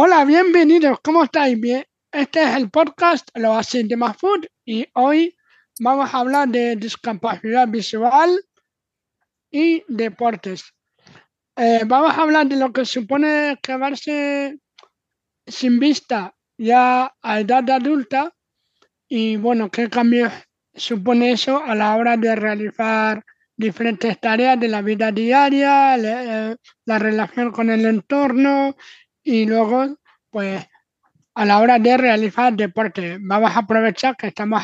Hola, bienvenidos, ¿cómo estáis? Bien, este es el podcast Lo hace de Food y hoy vamos a hablar de discapacidad visual y deportes. Eh, vamos a hablar de lo que supone quedarse sin vista ya a edad adulta y bueno, qué cambios supone eso a la hora de realizar diferentes tareas de la vida diaria, eh, la relación con el entorno y luego, pues, a la hora de realizar deporte. Vamos a aprovechar que estamos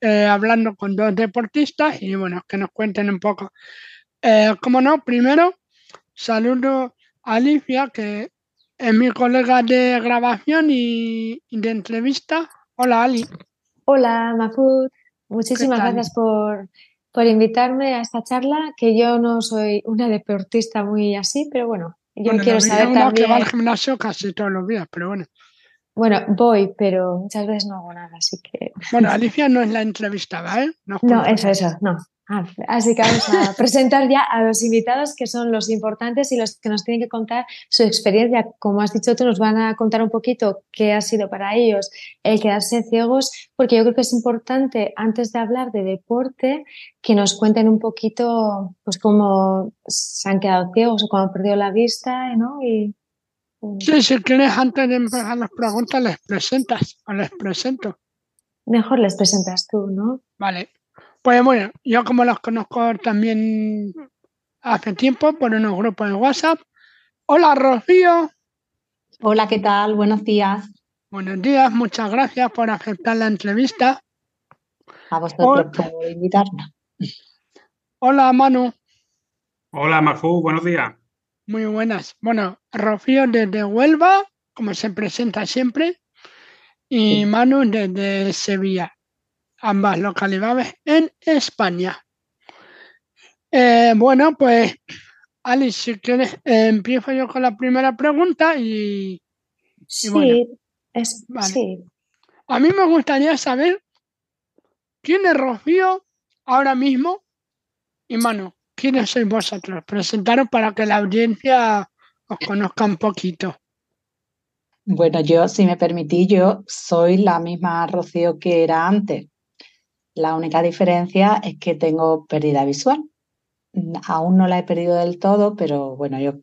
eh, hablando con dos deportistas y, bueno, que nos cuenten un poco. Eh, como no, primero, saludo a Alicia, que es mi colega de grabación y, de entrevista. Hola, Ali. Hola, Mafud. Muchísimas gracias por, por invitarme a esta charla, que yo no soy una deportista muy así, pero bueno, yo quiero saber también... que va al gimnasio casi todos los días, pero bueno. Bueno, voy, pero muchas veces no hago nada, así que... Bueno, Alicia no es la entrevistada, ¿eh? No, no eso, eso, no. Ah, así que vamos a presentar ya a los invitados que son los importantes y los que nos tienen que contar su experiencia. Como has dicho tú, nos van a contar un poquito qué ha sido para ellos el quedarse ciegos, porque yo creo que es importante, antes de hablar de deporte, que nos cuenten un poquito pues cómo se han quedado ciegos o cómo han perdido la vista, ¿no? Y, Sí, si quieres, antes de empezar las preguntas, les presentas o les presento. Mejor les presentas tú, ¿no? Vale. Pues bueno, yo como los conozco también hace tiempo por unos grupos de WhatsApp. Hola, Rocío. Hola, ¿qué tal? Buenos días. Buenos días, muchas gracias por aceptar la entrevista. A vosotros por invitarnos. Hola, Manu. Hola, Mafu, buenos días. Muy buenas. Bueno, Rocío desde Huelva, como se presenta siempre, y Manu desde Sevilla ambas localidades en España. Eh, bueno, pues, Alice, si quieres, eh, empiezo yo con la primera pregunta y. sí, es, sí. A mí me gustaría saber quién es Rocío ahora mismo y Manu, quiénes sois vosotros. Presentaros para que la audiencia os conozca un poquito. Bueno, yo, si me permitís, yo soy la misma Rocío que era antes. La única diferencia es que tengo pérdida visual. Aún no la he perdido del todo, pero bueno, yo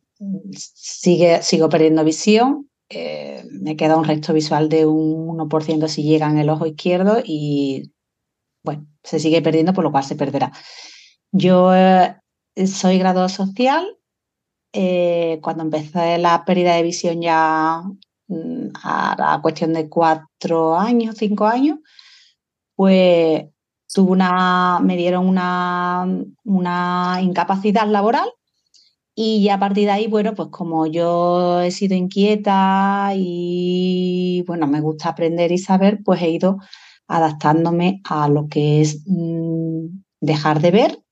sigue, sigo perdiendo visión. Eh, me queda un resto visual de un 1% si llega en el ojo izquierdo y bueno, se sigue perdiendo, por lo cual se perderá. Yo eh, soy graduado social. Eh, cuando empecé la pérdida de visión ya mm, a la cuestión de cuatro años, cinco años, pues una, me dieron una, una incapacidad laboral y a partir de ahí, bueno, pues como yo he sido inquieta y bueno, me gusta aprender y saber, pues he ido adaptándome a lo que es mm, dejar de ver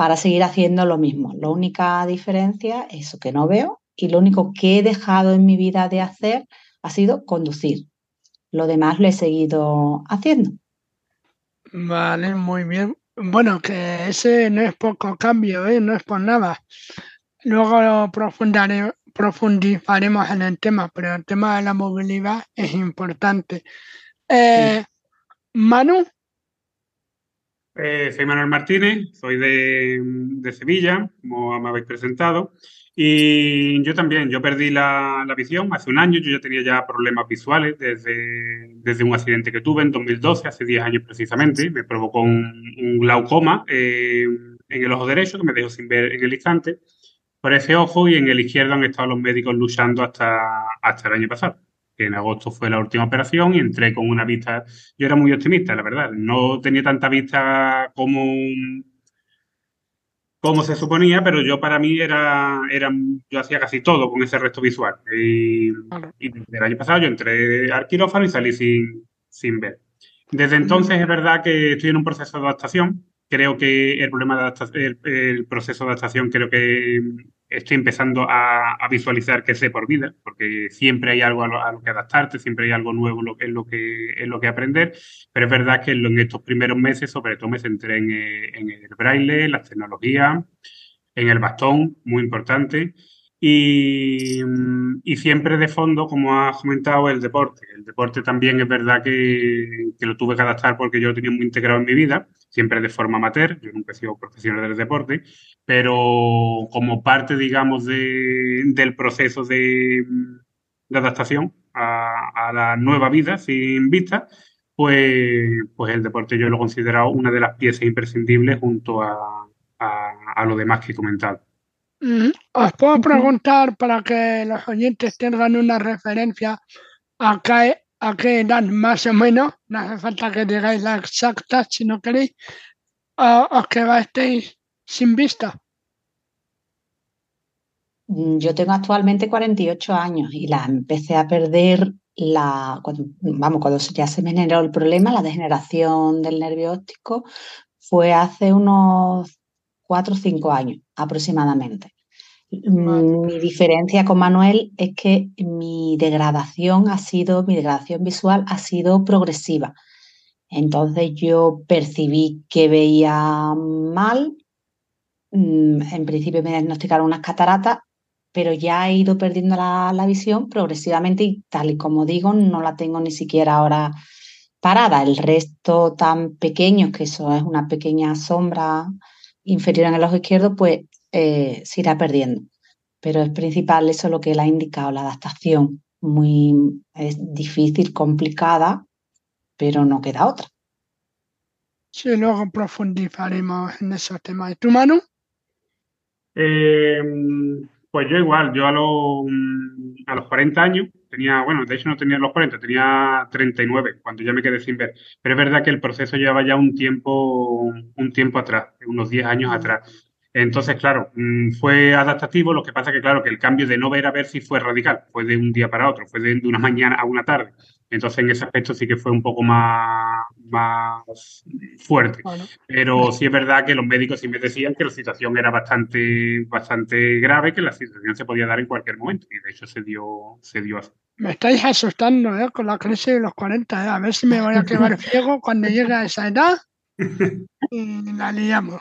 para seguir haciendo lo mismo. La única diferencia es eso que no veo y lo único que he dejado en mi vida de hacer ha sido conducir. Lo demás lo he seguido haciendo. Vale, muy bien. Bueno, que ese no es poco cambio, ¿eh? no es por nada. Luego profundizaremos en el tema, pero el tema de la movilidad es importante. Eh, Manu. Eh, soy Manuel Martínez, soy de, de Sevilla, como me habéis presentado. Y yo también, yo perdí la, visión hace un año, yo ya tenía ya problemas visuales desde, desde un accidente que tuve en 2012, hace 10 años precisamente, me provocó un, glaucoma eh, en el ojo derecho que me dejó sin ver en el instante, por ese ojo y en el izquierdo han estado los médicos luchando hasta, hasta el año pasado, que en agosto fue la última operación y entré con una vista, yo era muy optimista, la verdad, no tenía tanta vista como como se suponía, pero yo para mí era, era yo hacía casi todo con ese resto visual. Y, el año pasado yo entré al quirófano y salí sin, sin ver. Desde entonces es verdad que estoy en un proceso de adaptación. Creo que el problema de adaptación, el, proceso de adaptación creo que estoy empezando a, visualizar que sé por vida, porque siempre hay algo a lo, que adaptarte, siempre hay algo nuevo en lo, que, en lo que aprender, pero es verdad que en estos primeros meses sobre todo me centré en, en el braille, las tecnologías, en el bastón, muy importante, Y, y, siempre de fondo, como has comentado, el deporte. El deporte también es verdad que, que, lo tuve que adaptar porque yo lo tenía muy integrado en mi vida, siempre de forma amateur, yo nunca he sido profesional del deporte, pero como parte, digamos, de, del proceso de, de adaptación a, a, la nueva vida sin vista, pues, pues el deporte yo lo he considerado una de las piezas imprescindibles junto a, a, a lo demás que he comentado. Os puedo preguntar para que los oyentes tengan una referencia a qué, a qué edad más o menos, no hace falta que digáis la exacta si no queréis, uh, os quedasteis sin vista. Mm, yo tengo actualmente 48 años y la empecé a perder la, vamos, cuando ya se me generó el problema, la degeneración del nervio óptico, fue hace unos cuatro o cinco años aproximadamente. Mm, mi diferencia con Manuel es que mi degradación ha sido, mi degradación visual ha sido progresiva. Entonces yo percibí que veía mal. Mm, en principio me diagnosticaron unas cataratas, pero ya he ido perdiendo la, la visión progresivamente y tal y como digo, no la tengo ni siquiera ahora parada. El resto tan pequeño, que eso es una pequeña sombra inferior en el ojo izquierdo, pues eh, se irá perdiendo. Pero es principal eso lo que él ha indicado, la adaptación. Muy es difícil, complicada, pero no queda otra. Sí, luego profundizaremos en esos temas. ¿Y tú, Manu? Eh, pues yo igual, yo a los, a los 40 años tenía, bueno, de hecho no tenía los 40, tenía 39 cuando ya me quedé sin ver. Pero es verdad que el proceso llevaba ya un tiempo, un tiempo atrás, unos 10 años atrás. Entonces, claro, mm, fue adaptativo, lo que pasa que, claro, que el cambio de no ver a ver si fue radical, fue de un día para otro, fue de, una mañana a una tarde. Entonces, en ese aspecto sí que fue un poco más, más fuerte. Pero sí es verdad que los médicos sí me decían que la situación era bastante, bastante grave, que la situación se podía dar en cualquier momento. Y de hecho se dio, se dio así. Me estáis asustando ¿eh? con la crisis de los 40. ¿eh? A ver si me voy a quedar ciego cuando llegue a esa edad y la liamos.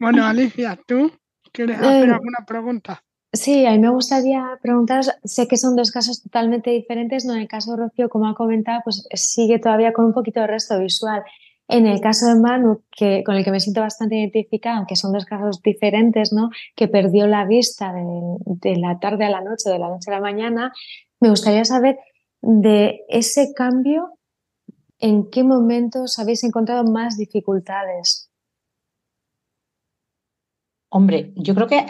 Bueno, Alicia, ¿tú quieres hacer eh, alguna pregunta? Sí, a mí me gustaría preguntar, sé que son dos casos totalmente diferentes, ¿no? En el caso de Rocío, como ha comentado, pues sigue todavía con un poquito de resto visual. En el caso de Manu, que, con el que me siento bastante identificada, aunque son dos casos diferentes, ¿no? Que perdió la vista de, de la tarde a la noche, de la noche a la mañana, me gustaría saber de ese cambio, ¿en qué momentos habéis encontrado más dificultades? Hombre, yo creo que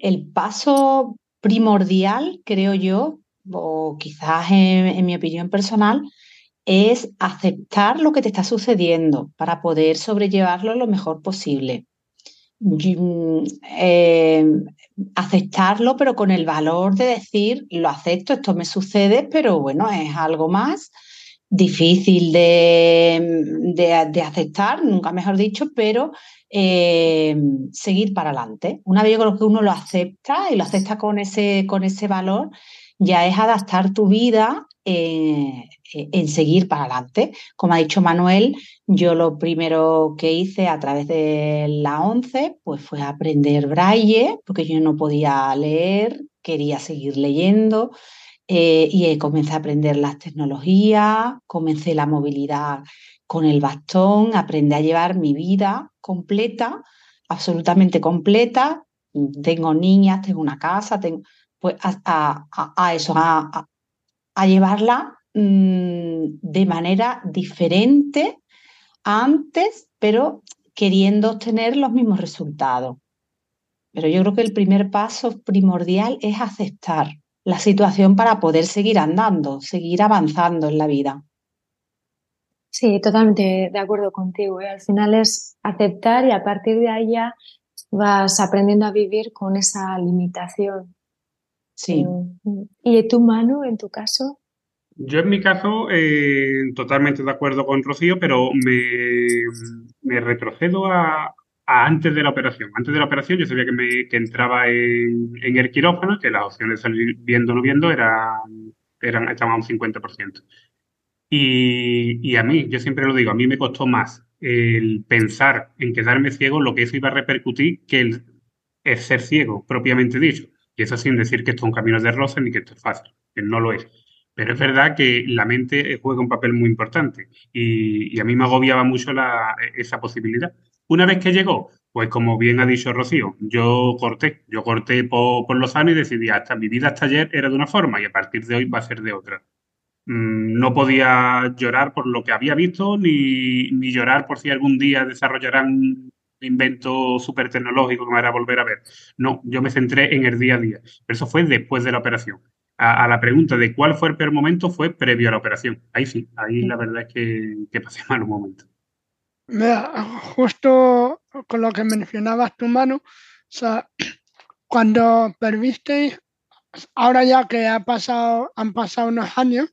el paso primordial, creo yo, o quizás en, mi opinión personal, es aceptar lo que te está sucediendo para poder sobrellevarlo lo mejor posible. Eh, aceptarlo, pero con el valor de decir, lo acepto, esto me sucede, pero bueno, es algo más difícil de, de aceptar, nunca mejor dicho, pero eh, seguir para adelante. Una vez que uno lo acepta y lo acepta con ese, con ese valor, ya es adaptar tu vida eh, en seguir para adelante. Como ha dicho Manuel, yo lo primero que hice a través de la 11 pues fue aprender braille, porque yo no podía leer, quería seguir leyendo. Eh, y comencé a aprender las tecnologías, comencé la movilidad con el bastón, aprendí a llevar mi vida completa, absolutamente completa. Tengo niñas, tengo una casa, tengo, pues a, a, eso, a, a llevarla mmm, de manera diferente antes, pero queriendo obtener los mismos resultados. Pero yo creo que el primer paso primordial es aceptar la situación para poder seguir andando, seguir avanzando en la vida. Sí, totalmente de acuerdo contigo. ¿eh? Al final es aceptar y a partir de ahí ya vas aprendiendo a vivir con esa limitación. Sí. Eh, ¿Y tu mano, en tu caso? Yo en mi caso, eh, totalmente de acuerdo con Rocío, pero me, me retrocedo a, antes de la operación. Antes de la operación yo sabía que, me, que entraba en, en, el quirófano, que las opciones de salir viendo o no viendo eran, eran, estaban a un 50%. Y, a mí, yo siempre lo digo, a mí me costó más el pensar en quedarme ciego, lo que eso iba a repercutir, que el, es ser ciego, propiamente dicho. Y eso sin decir que esto es un camino de rosas ni que esto es fácil, que no lo es. Pero es verdad que la mente juega un papel muy importante y, a mí me agobiaba mucho esa posibilidad. Una vez que llegó, pues como bien ha dicho Rocío, yo corté, yo corté por, por los años y decidí hasta mi vida hasta ayer era de una forma y a partir de hoy va a ser de otra. Mm, no podía llorar por lo que había visto ni, ni llorar por si algún día desarrollarán un invento súper tecnológico que me hará volver a ver. No, yo me centré en el día a día. Pero eso fue después de la operación a, la pregunta de cuál fue el peor momento fue previo a la operación. Ahí sí, ahí la verdad es que, que pasé malos momentos. justo con lo que mencionabas tu mano, o sea, cuando perdiste, ahora ya que ha pasado, han pasado unos años,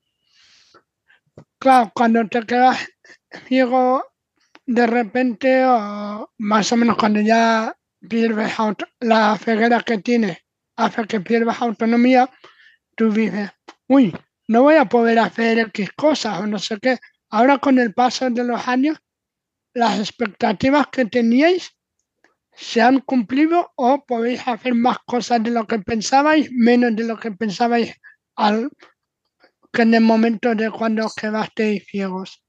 claro, cuando te quedas ciego de repente, o más o menos cuando ya pierdes la ceguera que tienes, hace que pierdas autonomía, tú dices, uy, no voy a poder hacer X cosas o no sé qué. Ahora con el paso de los años, las expectativas que teníais se han cumplido o podéis hacer más cosas de lo que pensabais, menos de lo que pensabais al, que en el momento de cuando quedasteis ciegos.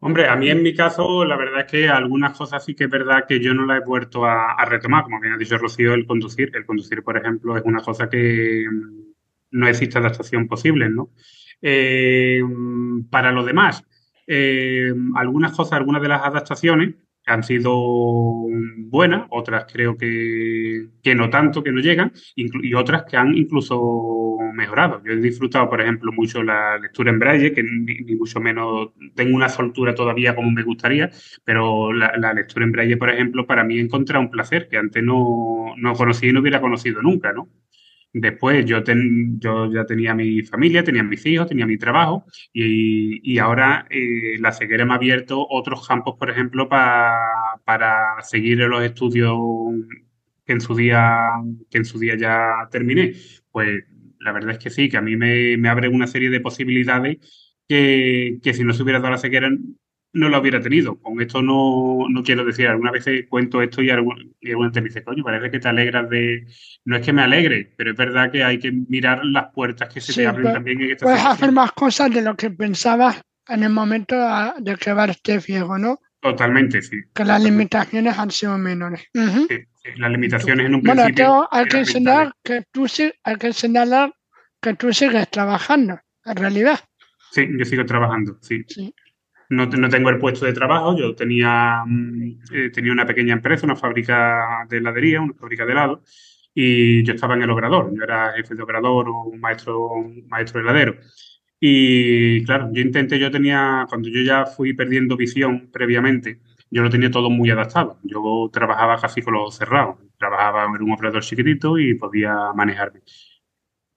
Hombre, a mí en mi caso, la verdad es que algunas cosas sí que es verdad que yo no las he vuelto a, retomar. Como bien ha dicho Rocío, el conducir. El conducir, por ejemplo, es una cosa que mm, no existe adaptación posible, ¿no? Eh, para lo demás, eh, algunas cosas, algunas de las adaptaciones han sido buenas, otras creo que, no tanto, que no llegan, y otras que han incluso mejorado. Yo he disfrutado, por ejemplo, mucho la lectura en braille, que ni, mucho menos tengo una soltura todavía como me gustaría, pero la, lectura en braille, por ejemplo, para mí he encontrado un placer que antes no, no conocí y no hubiera conocido nunca, ¿no? Después yo, yo ya tenía mi familia, tenía mis hijos, tenía mi trabajo y, ahora eh, la ceguera me ha abierto otros campos, por ejemplo, para seguir los estudios que en su día, que en su día ya terminé. Pues la verdad es que sí, que a mí me, me abre una serie de posibilidades que, que si no se hubiera dado la ceguera no lo hubiera tenido. Con esto no, no quiero decir, algunas veces cuento esto y alguna, y te dice, coño, parece que te alegras de... No es que me alegre, pero es verdad que hay que mirar las puertas que se te abren también en esta Puedes hacer más cosas de lo que pensabas en el momento de quedarte ciego, ¿no? Totalmente, sí. Que las limitaciones han sido menores. sí, las limitaciones en un principio... Bueno, hay que enseñar que tú hay que señalar que tú sigues trabajando, en realidad. Sí, yo sigo trabajando, sí. sí no, tengo el puesto de trabajo, yo tenía, mm, eh, tenía una pequeña empresa, una fábrica de heladería, una fábrica de helado, y yo estaba en el obrador, yo era jefe de obrador o un maestro, un maestro heladero. Y claro, yo intenté, yo tenía, cuando yo ya fui perdiendo visión previamente, yo lo tenía todo muy adaptado. Yo trabajaba casi con los cerrados, trabajaba en un operador chiquitito y podía manejarme.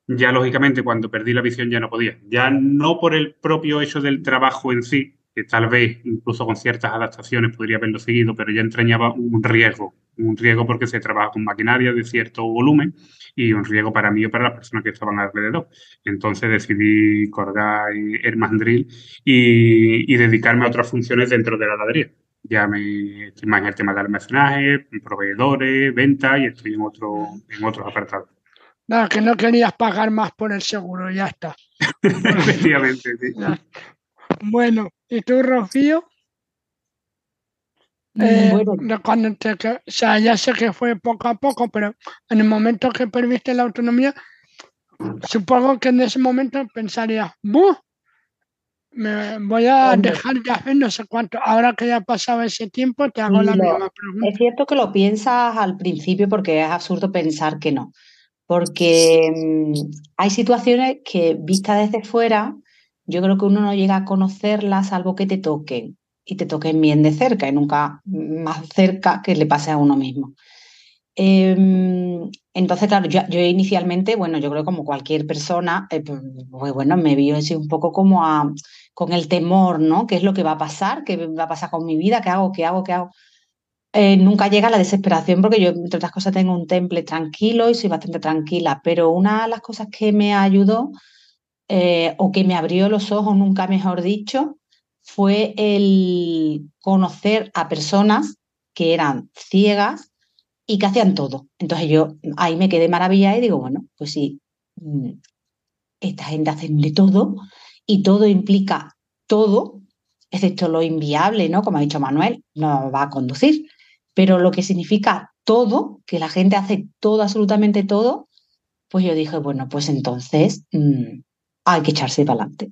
Ya lógicamente cuando perdí la visión ya no podía. Ya no por el propio hecho del trabajo en sí, que tal vez incluso con ciertas adaptaciones podría haberlo seguido, pero ya entrañaba un riesgo, un riesgo porque se trabaja con maquinaria de cierto volumen y un riesgo para mí y para las personas que estaban alrededor. Entonces decidí colgar el mandril y, y dedicarme a otras funciones dentro de la heladería. Ya me estoy más en el tema de almacenaje, proveedores, ventas y estoy en, otro, en otros apartados. No, que no querías pagar más por el seguro, ya está. Efectivamente, sí. Bueno, ¿y tú, Rocío? Mm, eh, bueno. Cuando te, o sea, ya sé que fue poco a poco, pero en el momento que perdiste la autonomía, supongo que en ese momento pensaría, ¡buh! Me voy a dejar de hacer no sé cuánto. Ahora que ya ha pasado ese tiempo, te hago la misma pregunta. Es cierto que lo piensas al principio porque es absurdo pensar que no. Porque mm, hay situaciones que vistas desde fuera yo creo que uno no llega a conocerlas salvo que te toquen y te toquen bien de cerca y nunca más cerca que le pase a uno mismo. Em, entonces, claro, yo, inicialmente, bueno, yo creo como cualquier persona, eh, pues, pues, bueno, me vio así un poco como a, con el temor, ¿no? ¿Qué es lo que va a pasar? ¿Qué va a pasar con mi vida? ¿Qué hago? ¿Qué hago? ¿Qué hago? Eh, nunca llega la desesperación porque yo, entre otras cosas, tengo un temple tranquilo y soy bastante tranquila, pero una de las cosas que me ayudó eh, o que me abrió los ojos, nunca mejor dicho, fue el conocer a personas que eran ciegas y que hacían todo. Entonces yo ahí me quedé maravillada y digo, bueno, pues sí, mm, esta gente hace de todo y todo implica todo, excepto lo inviable, ¿no? Como ha dicho Manuel, no va a conducir, pero lo que significa todo, que la gente hace todo, absolutamente todo, pues yo dije, bueno, pues entonces mm, hay que echarse para adelante.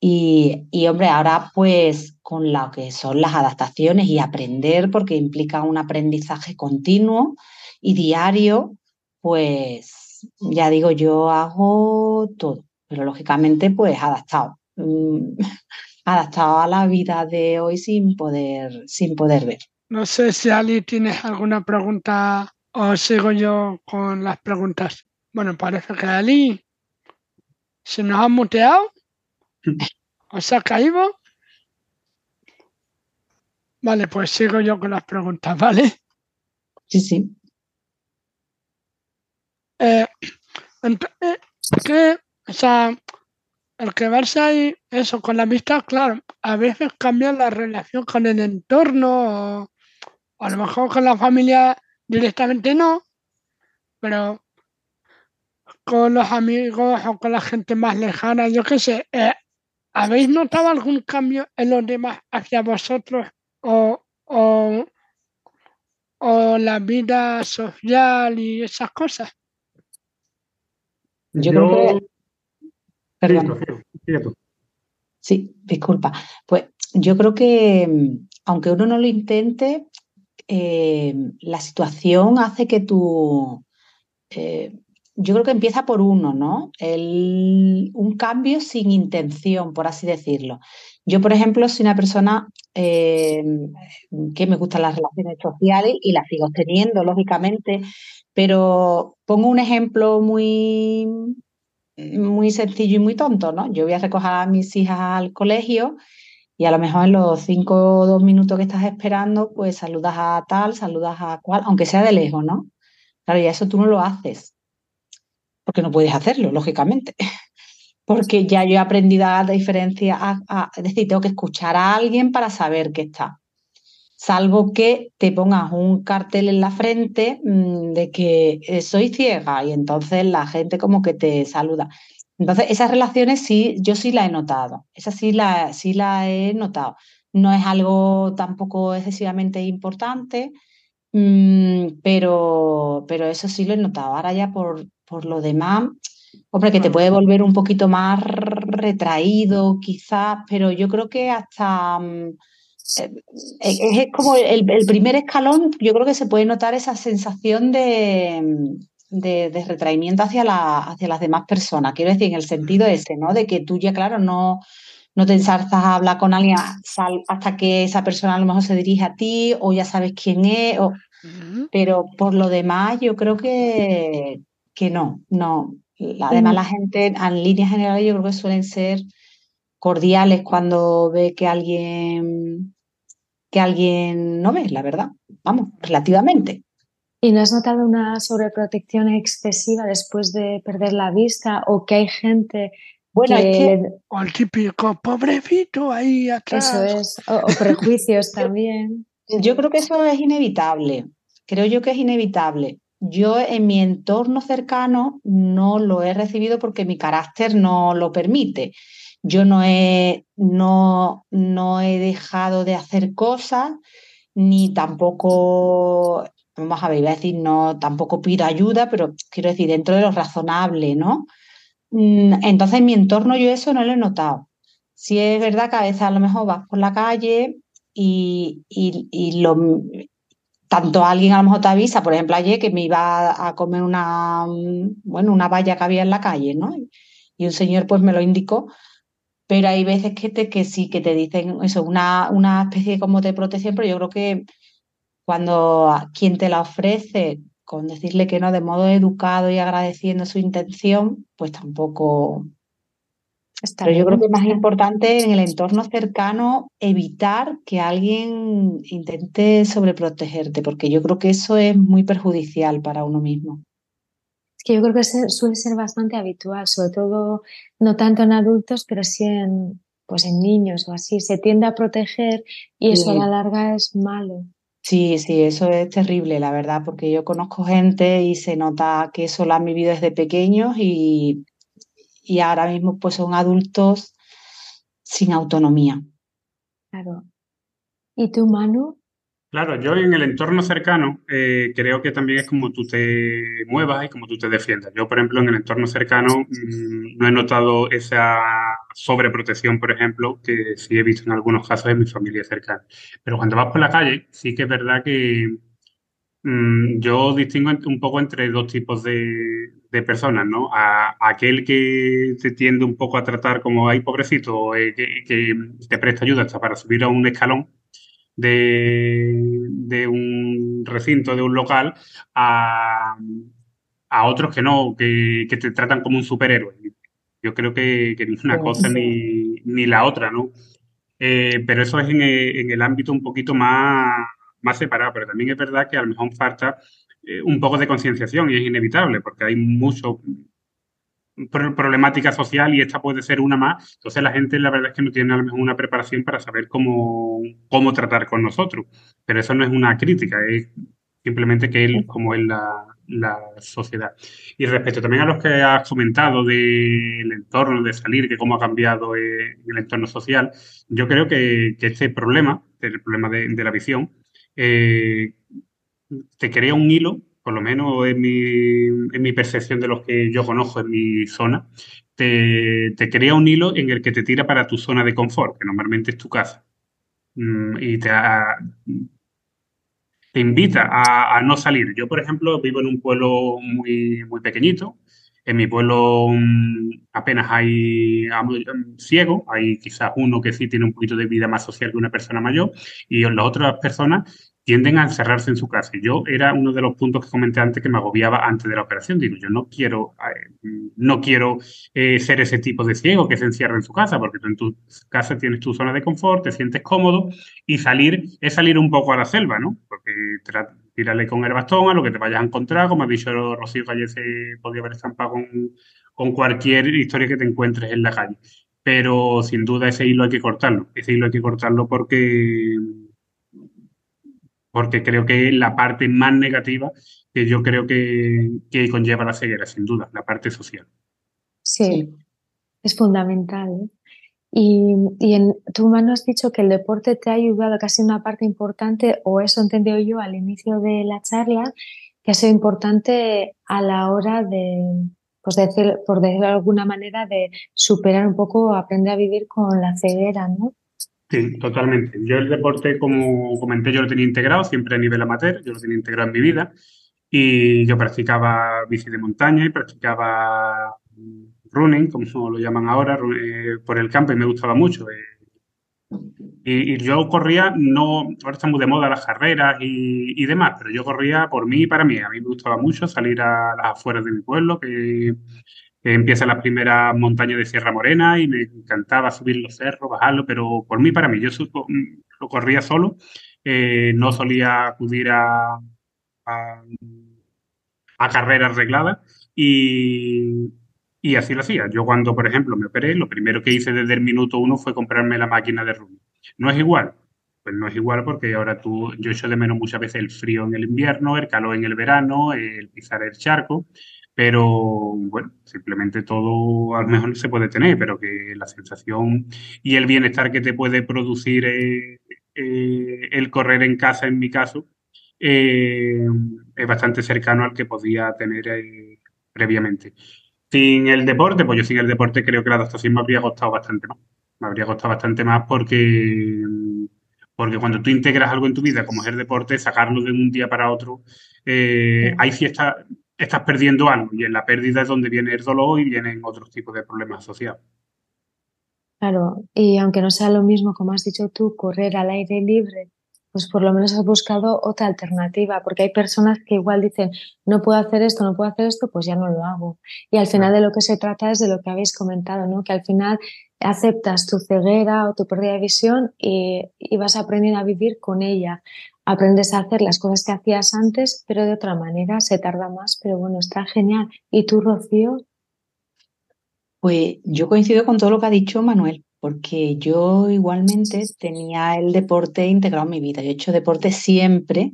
Y, y, hombre, ahora pues con lo que son las adaptaciones y aprender, porque implica un aprendizaje continuo y diario, pues ya digo, yo hago todo, pero lógicamente pues adaptado, mm, adaptado a la vida de hoy sin poder, sin poder ver. No sé si Ali tienes alguna pregunta o sigo yo con las preguntas. Bueno, parece que Ali se nos ha muteado. ¿O se ha caído? Vale, pues sigo yo con las preguntas, ¿vale? Sí, sí. Eh, eh, ¿qué, o sea, el que verse ahí, eso, con la amistad, claro, a veces cambia la relación con el entorno, o, a lo mejor con la familia directamente no, pero con los amigos o con la gente más lejana, yo qué sé, eh, ¿habéis notado algún cambio en los demás hacia vosotros o, o, o la vida social y esas cosas? Yo, creo que... Perdón. Sí, disculpa. Pues yo creo que mm, aunque uno no lo intente, eh, la situación hace que tú eh, yo creo que empieza por uno, ¿no? un cambio sin intención, por así decirlo. Yo, por ejemplo, soy una persona eh, que me gustan las relaciones sociales y las sigo teniendo, lógicamente, pero pongo un ejemplo muy, muy sencillo y muy tonto, ¿no? Yo voy a recoger a mis hijas al colegio y a lo mejor en los cinco o dos minutos que estás esperando, pues saludas a tal, saludas a cual, aunque sea de lejos, ¿no? Claro, y eso tú no lo haces porque no puedes hacerlo, lógicamente. Porque ya yo he aprendido a diferencia, es decir, tengo que escuchar a alguien para saber que está. Salvo que te pongas un cartel en la frente mm, de que eh, soy ciega y entonces la gente como que te saluda. Entonces, esas relaciones sí, yo sí la he notado. Esas sí la, sí la he notado. No es algo tampoco excesivamente importante, mm, pero, pero eso sí lo he notado. Ahora ya por, por lo demás, hombre, que te puede volver un poquito más retraído quizás, pero yo creo que hasta... Mm, eh, es, como el, primer escalón, yo creo que se puede notar esa sensación de, de, retraimiento hacia, la, hacia las demás personas. Quiero decir, en el sentido ese, ¿no? De que tú ya, claro, no, no te ensarzas a hablar con alguien hasta que esa persona a lo mejor se dirige a ti o ya sabes quién es. Pero por lo demás, yo creo que, que no, no. Además, la gente en líneas generales yo creo que suelen ser cordiales cuando ve que alguien que alguien no ve, la verdad. Vamos, relativamente. ¿Y no has notado una sobreprotección excesiva después de perder la vista o que hay gente bueno, que... O el típico pobrecito ahí atrás. Eso es, o prejuicios también. Yo creo que eso es inevitable. Creo yo que es inevitable yo en mi entorno cercano no lo he recibido porque mi carácter no lo permite. Yo no he, no, no he dejado de hacer cosas, ni tampoco, vamos a ver, iba a decir, no, tampoco pido ayuda, pero quiero decir, dentro de lo razonable, ¿no? Mm, entonces en mi entorno yo eso no lo he notado. Sí es verdad que a veces a lo mejor vas por la calle y, y, y lo, tanto alguien a lo mejor te avisa, por ejemplo, ayer que me iba a comer una, bueno, una valla que había en la calle, ¿no? Y un señor pues me lo indicó, pero hay veces que, te, que sí, que te dicen eso, una, una especie como de protección, pero yo creo que cuando quien te la ofrece, con decirle que no de modo educado y agradeciendo su intención, pues tampoco, pero yo creo que es más importante en el entorno cercano evitar que alguien intente sobreprotegerte, porque yo creo que eso es muy perjudicial para uno mismo. Es que yo creo que suele ser bastante habitual, sobre todo no tanto en adultos, pero sí en, pues en niños o así. Se tiende a proteger y eso a la larga es malo. Sí, sí, eso es terrible, la verdad, porque yo conozco gente y se nota que eso lo han vivido desde pequeños y, y ahora mismo pues son adultos sin autonomía. Claro. ¿Y tú, Manu? Claro, yo en el entorno cercano eh, creo que también es como tú te muevas y como tú te defiendas. Yo, por ejemplo, en el entorno cercano mm, no he notado esa sobreprotección, por ejemplo, que sí he visto en algunos casos en mi familia cercana. Pero cuando vas por la calle, sí que es verdad que mm, yo distingo un poco entre dos tipos de, personas, ¿no? A, aquel que te tiende un poco a tratar como hay pobrecito, eh, que, que te presta ayuda hasta para subir a un escalón de, un recinto, de un local, a, otros que no, que, te tratan como un superhéroe. Yo creo que, ni una cosa ni, ni, la otra, ¿no? Eh, pero eso es en el, ámbito un poquito más, más separado, pero también es verdad que a lo mejor falta eh, un poco de concienciación y es inevitable, porque hay mucho, problemática social y esta puede ser una más. Entonces la gente la verdad es que no tiene a lo mejor una preparación para saber cómo, cómo tratar con nosotros. Pero eso no es una crítica, es simplemente que él, como es la, la sociedad. Y respecto también a los que has comentado del entorno, de salir, que cómo ha cambiado eh, el entorno social, yo creo que, este problema, el problema de la visión, eh, te crea un hilo por lo menos en mi, percepción de los que yo conozco en mi zona, te, crea un hilo en el que te tira para tu zona de confort, que normalmente es tu casa. Mm, y te, te invita a, no salir. Yo, por ejemplo, vivo en un pueblo muy, muy pequeñito. En mi pueblo mm, apenas hay mm, ciego, hay quizás uno que sí tiene un poquito de vida más social que una persona mayor, y las otras personas tienden a encerrarse en su casa. Yo era uno de los puntos que comenté antes que me agobiaba antes de la operación. Digo, yo no quiero, no quiero eh, ser ese tipo de ciego que se encierra en su casa, porque tú en tu casa tienes tu zona de confort, te sientes cómodo y salir es salir un poco a la selva, ¿no? Porque tirarle con el bastón a lo que te vayas a encontrar, como ha dicho Rocío Calle, se podía haber estampado con, con cualquier historia que te encuentres en la calle. Pero sin duda ese hilo hay que cortarlo. Ese hilo hay que cortarlo porque porque creo que es la parte más negativa que yo creo que, conlleva la ceguera, sin duda, la parte social. Sí, es fundamental. ¿eh? Y, en tu mano has dicho que el deporte te ha ayudado, casi una parte importante, o eso entendido yo al inicio de la charla, que ha sido importante a la hora de, pues decir, por decirlo de alguna manera, de superar un poco, aprender a vivir con la ceguera, ¿no? Sí, totalmente. Yo el deporte, como comenté, yo lo tenía integrado siempre a nivel amateur, yo lo tenía integrado en mi vida y yo practicaba bici de montaña y practicaba running, como lo llaman ahora, eh, por el campo y me gustaba mucho. Eh. Y, yo corría, no, ahora están muy de moda las carreras y, y, demás, pero yo corría por mí y para mí. A mí me gustaba mucho salir a las afueras de mi pueblo, que empieza la primera montaña de Sierra Morena y me encantaba subir los cerros, bajarlo, pero por mí, para mí, yo lo corría solo, eh, no solía acudir a, a, carreras arregladas y, y, así lo hacía. Yo cuando, por ejemplo, me operé, lo primero que hice desde el minuto uno fue comprarme la máquina de running. ¿No es igual? Pues no es igual porque ahora tú, yo echo de menos muchas veces el frío en el invierno, el calor en el verano, el pisar el charco. Pero bueno, simplemente todo a lo mejor se puede tener, pero que la sensación y el bienestar que te puede producir eh, eh, el correr en casa, en mi caso, eh, es bastante cercano al que podía tener previamente. Sin el deporte, pues yo sin el deporte creo que la adaptación me habría costado bastante más. Me habría costado bastante más porque, porque cuando tú integras algo en tu vida, como es el deporte, sacarlo de un día para otro, hay fiestas estás perdiendo algo y en la pérdida es donde viene el dolor y vienen otros tipos de problemas asociados. Claro, y aunque no sea lo mismo, como has dicho tú, correr al aire libre, pues por lo menos has buscado otra alternativa, porque hay personas que igual dicen, no puedo hacer esto, no puedo hacer esto, pues ya no lo hago. Y al final de lo que se trata es de lo que habéis comentado, ¿no? Que al final aceptas tu ceguera o tu pérdida de visión y, y vas aprendiendo a vivir con ella aprendes a hacer las cosas que hacías antes, pero de otra manera, se tarda más, pero bueno, está genial. ¿Y tú, Rocío? Pues yo coincido con todo lo que ha dicho Manuel. Porque yo igualmente tenía el deporte integrado en mi vida. Yo he hecho deporte siempre,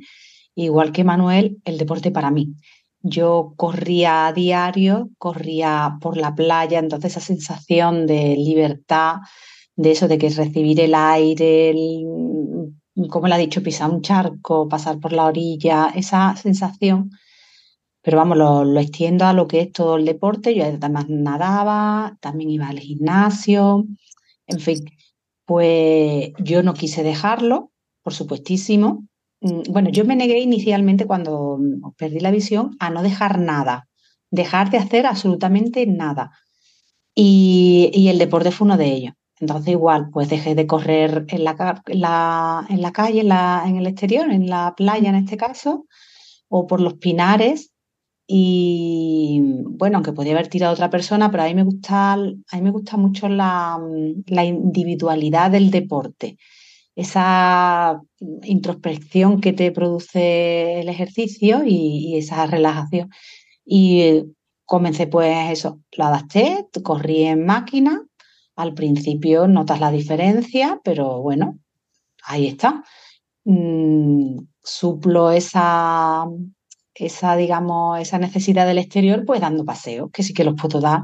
igual que Manuel, el deporte para mí. Yo corría a diario, corría por la playa, entonces esa sensación de libertad, de eso, de que recibir el aire, como le ha dicho, pisar un charco, pasar por la orilla, esa sensación pero vamos, lo, extiendo a lo que es todo el deporte. Yo además nadaba, también iba al gimnasio, en fin, pues yo no quise dejarlo, por supuestísimo. Mm, bueno, yo me negué inicialmente cuando perdí la visión a no dejar nada, dejar de hacer absolutamente nada. Y, el deporte fue uno de ellos. Entonces igual, pues dejé de correr en la, en la calle, en, la, en el exterior, en la playa en este caso, o por los pinares, y bueno, aunque podría haber tirado otra persona, pero a mí me gusta, a mí me gusta mucho la, individualidad del deporte, esa introspección que te produce el ejercicio y, esa relajación. Y comencé pues eso, lo adapté, corrí en máquina, al principio notas la diferencia, pero bueno, ahí está. Mm, suplo esa esa, digamos, esa necesidad del exterior, pues dando paseos, que sí que los puedo dar,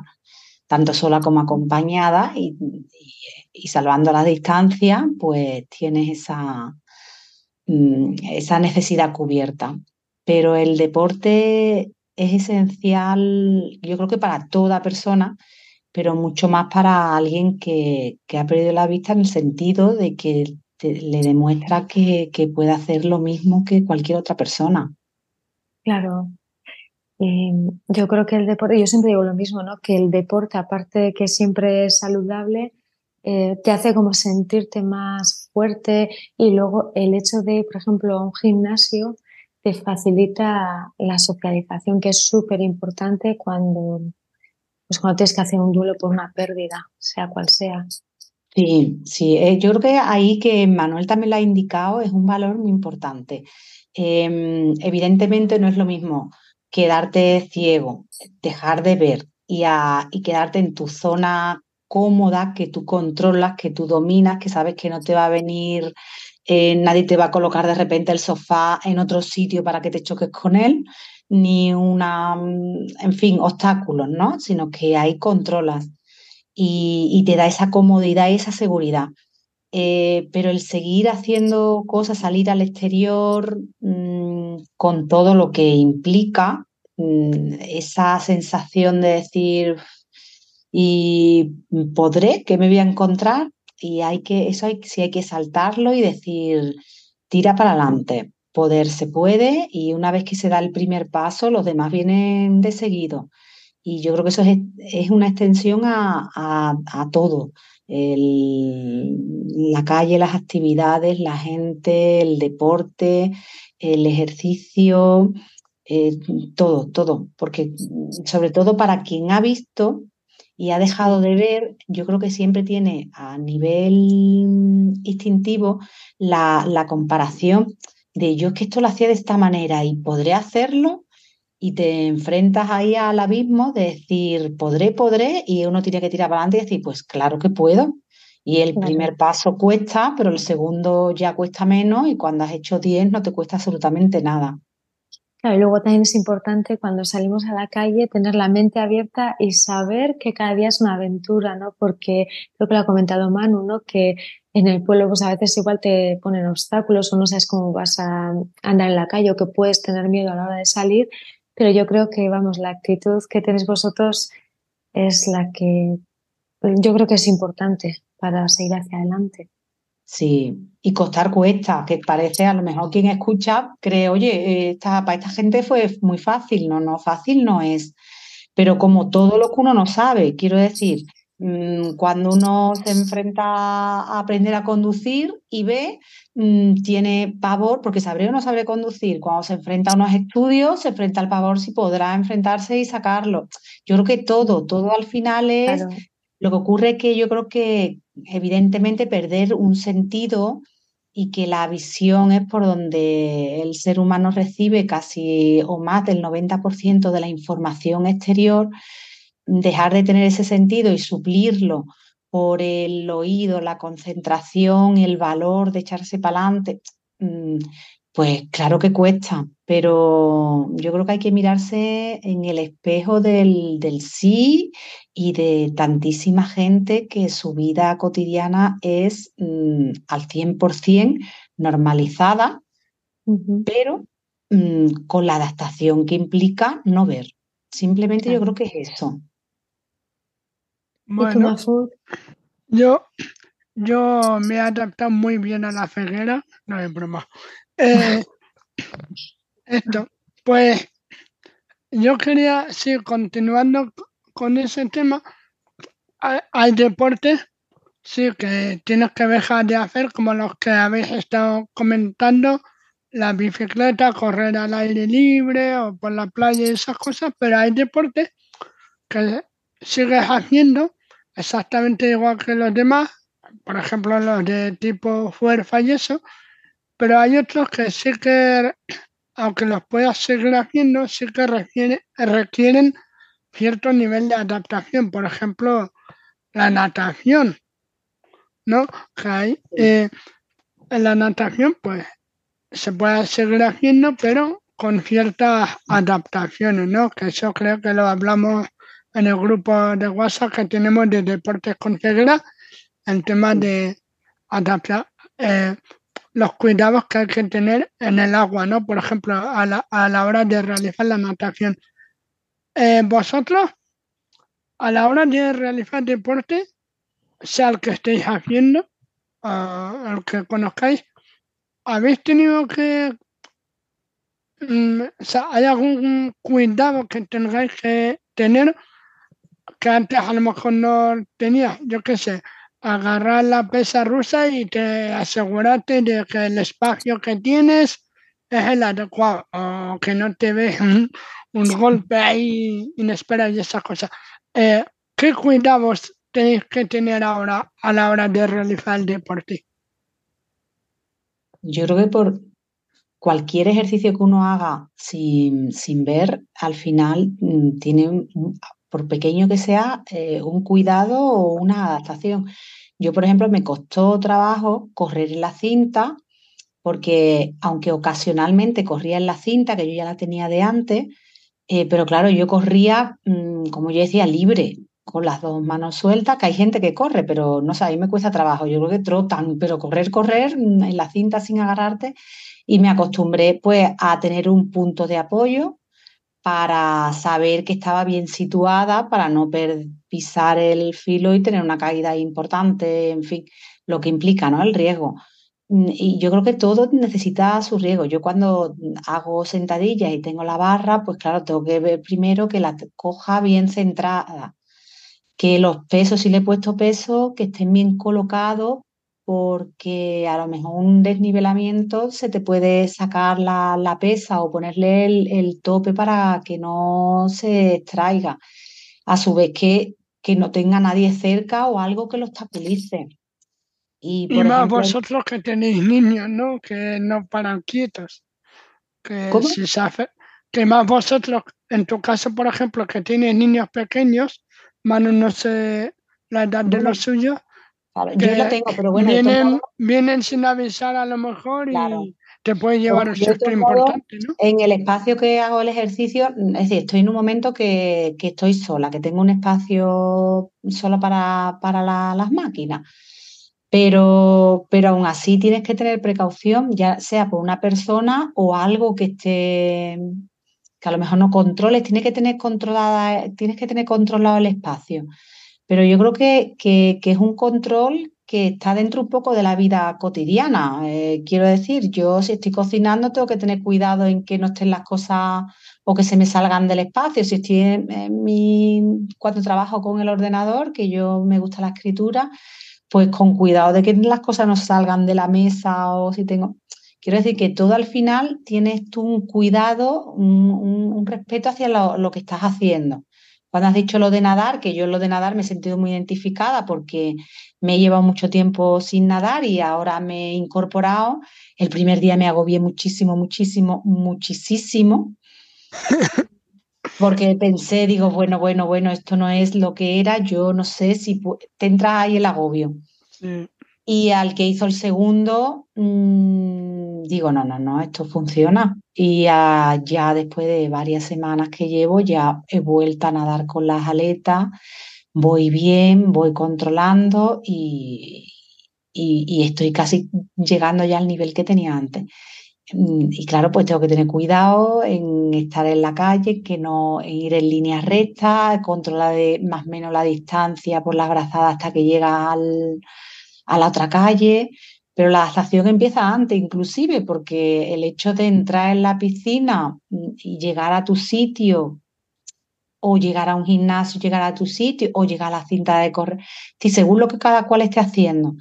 tanto sola como acompañada, y, salvando la distancia, pues tienes esa, mm, esa necesidad cubierta. Pero el deporte es esencial, yo creo que para toda persona, pero mucho más para alguien que, ha perdido la vista en el sentido de que le demuestra que, que puede hacer lo mismo que cualquier otra persona. Claro. Em, yo creo que el deporte, yo siempre digo lo mismo, ¿no? Que el deporte, aparte de que siempre es saludable, eh, te hace como sentirte más fuerte y luego el hecho de, por ejemplo, un gimnasio te facilita la socialización, que es súper importante cuando, pues cuando tienes que hacer un duelo por una pérdida, sea cual sea. Sí, sí, eh, yo creo que ahí que Manuel también lo ha indicado es un valor muy importante. Em, evidentemente no es lo mismo quedarte ciego, dejar de ver y, y quedarte en tu zona cómoda que tú controlas, que tú dominas, que sabes que no te va a venir, eh, nadie te va a colocar de repente el sofá en otro sitio para que te choques con él, ni una, mm, en fin, obstáculos, ¿no? Sino que ahí controlas y, y te da esa comodidad y esa seguridad. Eh, pero el seguir haciendo cosas, salir al exterior mm, con todo lo que implica, mm, esa sensación de decir, y podré, que me voy a encontrar, y hay que, eso sí hay que saltarlo y decir, tira para adelante. Poder se puede y una vez que se da el primer paso, los demás vienen de seguido. Y yo creo que eso es, una extensión a, a todo. La calle, las actividades, la gente, el deporte, el ejercicio, eh, todo, todo, porque sobre todo para quien ha visto y ha dejado de ver, yo creo que siempre tiene a nivel instintivo la, la comparación de yo es que esto lo hacía de esta manera y podré hacerlo y te enfrentas ahí al abismo de decir, podré, podré, y uno tiene que tirar para adelante y decir, pues claro que puedo. Y el primer paso cuesta, pero el segundo ya cuesta menos y cuando has hecho 10 no te cuesta absolutamente nada. Claro, y luego también es importante cuando salimos a la calle tener la mente abierta y saber que cada día es una aventura, ¿no? Porque creo que lo ha comentado Manu, ¿no? Que en el pueblo pues a veces igual te ponen obstáculos o no sabes cómo vas a andar en la calle o que puedes tener miedo a la hora de salir pero yo creo que, vamos, la actitud que tenéis vosotros es la que yo creo que es importante para seguir hacia adelante. Sí, y costar cuesta, que parece a lo mejor quien escucha cree, oye, esta, para esta gente fue muy fácil, no, no, fácil no es. Pero como todo lo que uno no sabe, quiero decir, cuando uno se enfrenta a aprender a conducir y ve Mm, tiene pavor porque sabré o no sabré conducir. Cuando se enfrenta a unos estudios, se enfrenta al pavor si podrá enfrentarse y sacarlo. Yo creo que todo, todo al final es... Lo que ocurre es que yo creo que evidentemente perder un sentido y que la visión es por donde el ser humano recibe casi o más del 90% de la información exterior, dejar de tener ese sentido y suplirlo por el oído, la concentración, el valor de echarse para adelante, mm, pues claro que cuesta, pero yo creo que hay que mirarse en el espejo del, sí y de tantísima gente que su vida cotidiana es mm, al 100% normalizada, pero mm, con la adaptación que implica no ver. Simplemente yo creo que es eso. Bueno, yo, yo me he adaptado muy bien a la ceguera, no es broma. Eh, esto, pues yo quería seguir continuando con ese tema. Hay, deportes, sí, que tienes que dejar de hacer, como los que habéis estado comentando, la bicicleta, correr al aire libre o por la playa y esas cosas, pero hay deportes que sigues haciendo exactamente igual que los demás, por ejemplo los de tipo fuerza y eso, pero hay otros que sí que, aunque los puedas seguir haciendo, sí que requieren, cierto nivel de adaptación. Por ejemplo, la natación, ¿no? Que hay, eh, en la natación, pues, se puede seguir haciendo, pero con ciertas adaptaciones, ¿no? Que eso creo que lo hablamos en el grupo de WhatsApp que tenemos de deportes con ceguera, el tema de adaptar, eh, los cuidados que hay que tener en el agua, ¿no? Por ejemplo, a la, a la hora de realizar la natación. Eh, vosotros, a la hora de realizar deporte, sea el que estéis haciendo, el que conozcáis, ¿habéis tenido que... Mm, ¿hay algún cuidado que tengáis que tener que antes a lo mejor no tenía? Yo qué sé, agarrar la pesa rusa y te asegurarte de que el espacio que tienes es el adecuado o que no te ve un, golpe ahí inesperado y esas cosas. Eh, ¿Qué cuidados tenéis que tener ahora a la hora de realizar el deporte? Yo creo que por cualquier ejercicio que uno haga sin, ver, al final mm, tiene por pequeño que sea, eh, un cuidado o una adaptación. Yo, por ejemplo, me costó trabajo correr en la cinta, porque aunque ocasionalmente corría en la cinta, que yo ya la tenía de antes, eh, pero claro, yo corría, mm, como yo decía, libre, con las dos manos sueltas, que hay gente que corre, pero no sé, a mí me cuesta trabajo. Yo creo que trotan, pero correr, correr mm, en la cinta sin agarrarte. Y me acostumbré pues a tener un punto de apoyo para saber que estaba bien situada, para no pisar el filo y tener una caída importante, en fin, lo que implica ¿no? el riesgo. Mm, y yo creo que todo necesita su riesgo. Yo cuando hago sentadillas y tengo la barra, pues claro, tengo que ver primero que la coja bien centrada, que los pesos, si le he puesto peso, que estén bien colocados porque a lo mejor un desnivelamiento se te puede sacar la, pesa o ponerle el, tope para que no se extraiga. A su vez que, que no tenga nadie cerca o algo que lo obstaculice. Y, más vosotros que tenéis niños, ¿no? Que no paran quietos. Que si se hace, que más vosotros, en tu caso, por ejemplo, que tienes niños pequeños, más no sé la edad de los suyos, yo lo tengo, pero bueno. Vienen, vienen sin avisar a lo mejor y te puede llevar un susto importante, ¿no? En el espacio que hago el ejercicio, es decir, estoy en un momento que, estoy sola, que tengo un espacio solo para, las máquinas. Pero, pero aún así tienes que tener precaución, ya sea por una persona o algo que esté que a lo mejor no controles, tienes que tener controlada, tienes que tener controlado el espacio. Pero yo creo que, es un control que está dentro un poco de la vida cotidiana. Eh, quiero decir, yo si estoy cocinando tengo que tener cuidado en que no estén las cosas o que se me salgan del espacio. Si estoy en, mi, cuando trabajo con el ordenador, que yo me gusta la escritura, pues con cuidado de que las cosas no salgan de la mesa o si tengo... Quiero decir que todo al final tienes tú un cuidado, un, respeto hacia lo que estás haciendo. Cuando has dicho lo de nadar, que yo lo de nadar me he sentido muy identificada porque me he llevado mucho tiempo sin nadar y ahora me he incorporado. El primer día me agobié muchísimo, muchísimo, muchísimo. porque pensé, digo, bueno, bueno, bueno, esto no es lo que era, yo no sé si te entra ahí el agobio. Y al que hizo el segundo, mmm, digo, no, no, no, esto funciona. Y ya después de varias semanas que llevo, ya he vuelto a nadar con las aletas, voy bien, voy controlando y, y, estoy casi llegando ya al nivel que tenía antes. Mm, y claro, pues tengo que tener cuidado en estar en la calle, que no ir en línea recta, controlar de, más o menos la distancia por la brazada hasta que llega a la otra calle. Pero la adaptación empieza antes, inclusive, porque el hecho de entrar en la piscina y llegar a tu sitio, o llegar a un gimnasio, llegar a tu sitio, o llegar a la cinta de correr, según lo que cada cual esté haciendo,